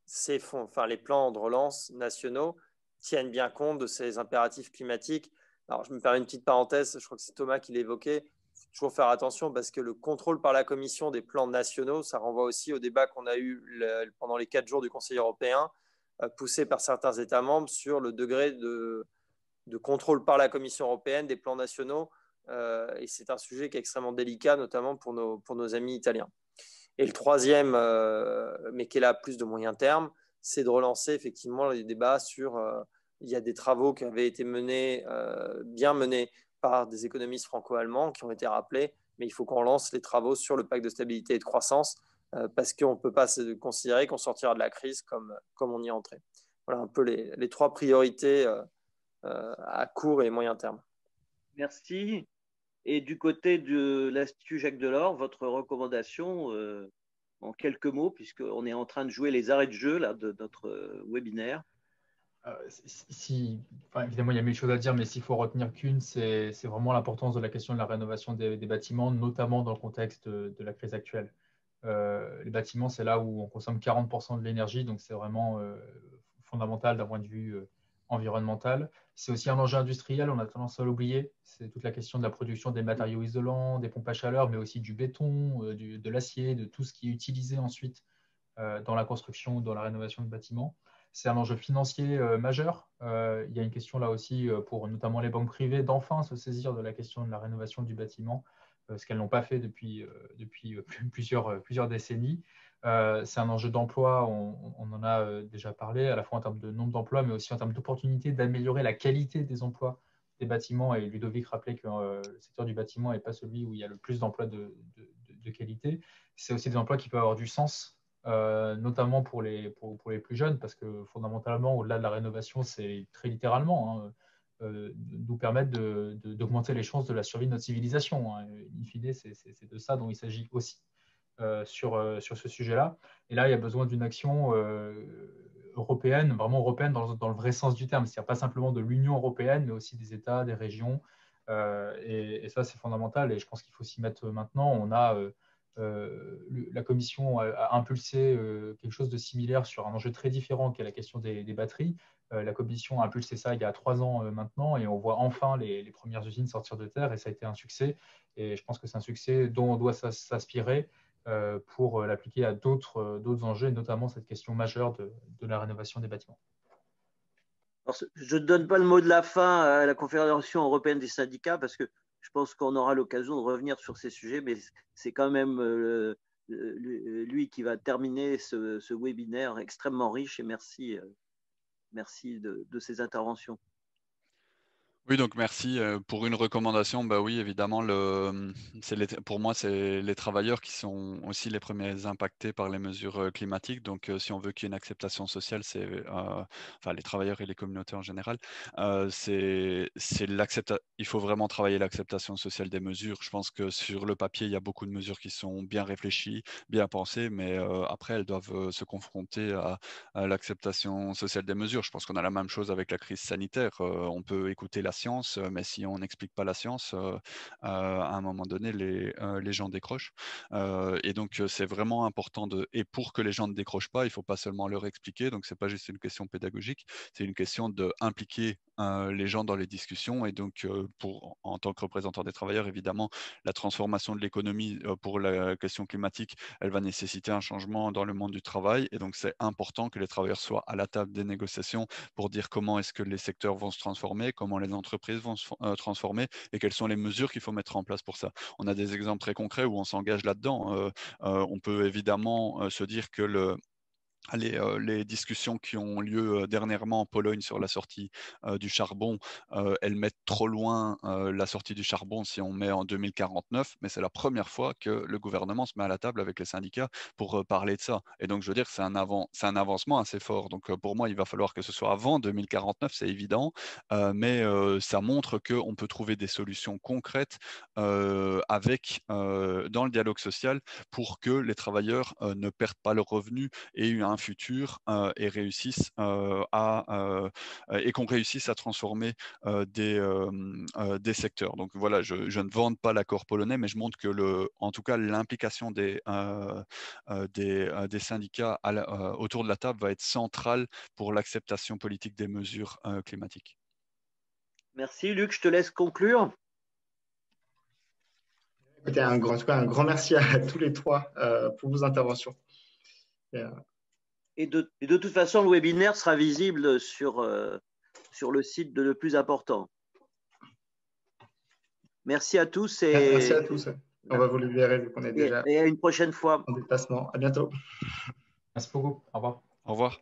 ces fonds, enfin, les plans de relance nationaux tiennent bien compte de ces impératifs climatiques. Alors, je me permets une petite parenthèse, je crois que c'est Thomas qui l'évoquait. Il faut toujours faire attention parce que le contrôle par la Commission des plans nationaux, ça renvoie aussi au débat qu'on a eu pendant les quatre jours du Conseil européen, euh, poussé par certains États membres sur le degré de, contrôle par la Commission européenne des plans nationaux. Euh, et c'est un sujet qui est extrêmement délicat, notamment pour nos amis italiens. Et le troisième, euh, mais qui est là plus de moyen terme, c'est de relancer effectivement les débats sur. Euh, il y a des travaux qui avaient été menés, euh, bien menés par des économistes franco-allemands qui ont été rappelés, mais il faut qu'on lance les travaux sur le pacte de stabilité et de croissance parce qu'on ne peut pas considérer qu'on sortira de la crise comme, on y est entré. Voilà un peu les trois priorités à court et moyen terme. Merci. Et du côté de l'Institut Jacques Delors, votre recommandation, euh, en quelques mots, puisqu'on est en train de jouer les arrêts de jeu là, de notre euh, webinaire. Euh, si, évidemment, il y a mille choses à dire, mais s'il faut retenir qu'une, c'est vraiment l'importance de la question de la rénovation des, bâtiments, notamment dans le contexte de, la crise actuelle. les bâtiments, c'est là où on consomme 40% de l'énergie, donc c'est vraiment fondamental d'un point de vue environnementale. C'est aussi un enjeu industriel, on a tendance à l'oublier. C'est toute la question de la production des matériaux isolants, des pompes à chaleur, mais aussi du béton, de l'acier, de tout ce qui est utilisé ensuite dans la construction ou dans la rénovation de bâtiments. C'est un enjeu financier majeur. il y a une question là aussi pour notamment les banques privées d'enfin se saisir de la question de la rénovation du bâtiment euh, ce qu'elles n'ont pas fait depuis, euh, <laughs> euh, plusieurs décennies. C'est un enjeu d'emploi, on, en a déjà parlé, à la fois en termes de nombre d'emplois, mais aussi en termes d'opportunité d'améliorer la qualité des emplois des bâtiments. Et Ludovic rappelait que le secteur du bâtiment n'est pas celui où il y a le plus d'emplois de, qualité. C'est aussi des emplois qui peuvent avoir du sens, notamment pour les, plus jeunes, parce que fondamentalement, au-delà de la rénovation, c'est très littéralement. Hein, euh, nous permettre d'augmenter les chances de la survie de notre civilisation. Hein. In fine, c'est de ça dont il s'agit aussi euh, sur, euh, sur ce sujet-là. Et là, il y a besoin d'une action européenne, vraiment européenne dans, dans, le vrai sens du terme, c'est-à-dire pas simplement de l'Union européenne, mais aussi des États, des régions. Et, ça, c'est fondamental. Et je pense qu'il faut s'y mettre maintenant. On a la Commission a, impulsé quelque chose de similaire sur un enjeu très différent qui est la question des, batteries. Euh, la Commission a impulsé ça il y a trois ans euh, maintenant et on voit enfin les, premières usines sortir de terre et ça a été un succès. Et je pense que c'est un succès dont on doit s'aspirer euh, pour l'appliquer à d'autres enjeux, notamment cette question majeure de, la rénovation des bâtiments. je ne donne pas le mot de la fin à la Confédération européenne des syndicats parce que je pense qu'on aura l'occasion de revenir sur ces sujets, mais c'est quand même lui qui va terminer ce, webinaire extrêmement riche et merci Merci de, ces interventions. Oui, donc merci pour une recommandation. Bah oui, évidemment, le, les, pour moi, c'est les travailleurs qui sont aussi les premiers impactés par les mesures climatiques. Donc, si on veut qu'il y ait une acceptation sociale, c'est enfin les travailleurs et les communautés en général, c'est il faut vraiment travailler l'acceptation sociale des mesures. Je pense que sur le papier, il y a beaucoup de mesures qui sont bien réfléchies, bien pensées, mais après, elles doivent se confronter à l'acceptation sociale des mesures. Je pense qu'on a la même chose avec la crise sanitaire. on peut écouter la science, euh, mais si on n'explique pas la science, euh, euh, à un moment donné, les, gens décrochent. et donc, c'est vraiment important de. Et pour que les gens ne décrochent pas, il ne faut pas seulement leur expliquer. Donc, c'est pas juste une question pédagogique, c'est une question d'impliquer les gens dans les discussions. Et donc, pour, en tant que représentant des travailleurs, évidemment, la transformation de l'économie pour la question climatique, elle va nécessiter un changement dans le monde du travail. Et donc, c'est important que les travailleurs soient à la table des négociations pour dire comment est-ce que les secteurs vont se transformer, comment les entreprises vont se transformer et quelles sont les mesures qu'il faut mettre en place pour ça. On a des exemples très concrets où on s'engage là-dedans. on peut évidemment se dire que le, euh, les, discussions qui ont lieu euh, dernièrement en Pologne sur la sortie euh, du charbon, elles mettent trop loin la sortie du charbon si on met en 2049, mais c'est la première fois que le gouvernement se met à la table avec les syndicats pour parler de ça. Et donc, je veux dire, c'est un, un avancement assez fort. Donc, pour moi, il va falloir que ce soit avant 2049, c'est évident, mais ça montre qu'on peut trouver des solutions concrètes avec, dans le dialogue social pour que les travailleurs ne perdent pas leurs revenus et un futur euh, et réussissent euh, à euh, et qu'on réussisse à transformer des, des secteurs. Donc voilà, je, ne vante pas l'accord polonais, mais je montre que le, en tout cas l'implication des, des, des, syndicats autour de la table va être centrale pour l'acceptation politique des mesures climatiques. Merci Luc, je te laisse conclure. un grand, un grand merci à tous les trois pour vos interventions. Et et de, toute façon, le webinaire sera visible sur, euh, sur le site de le plus important. Merci à tous. Et... Merci à tous. On va vous libérer vu qu'on est déjà. Et à une prochaine fois. En déplacement. À bientôt. Merci beaucoup. Au revoir. Au revoir.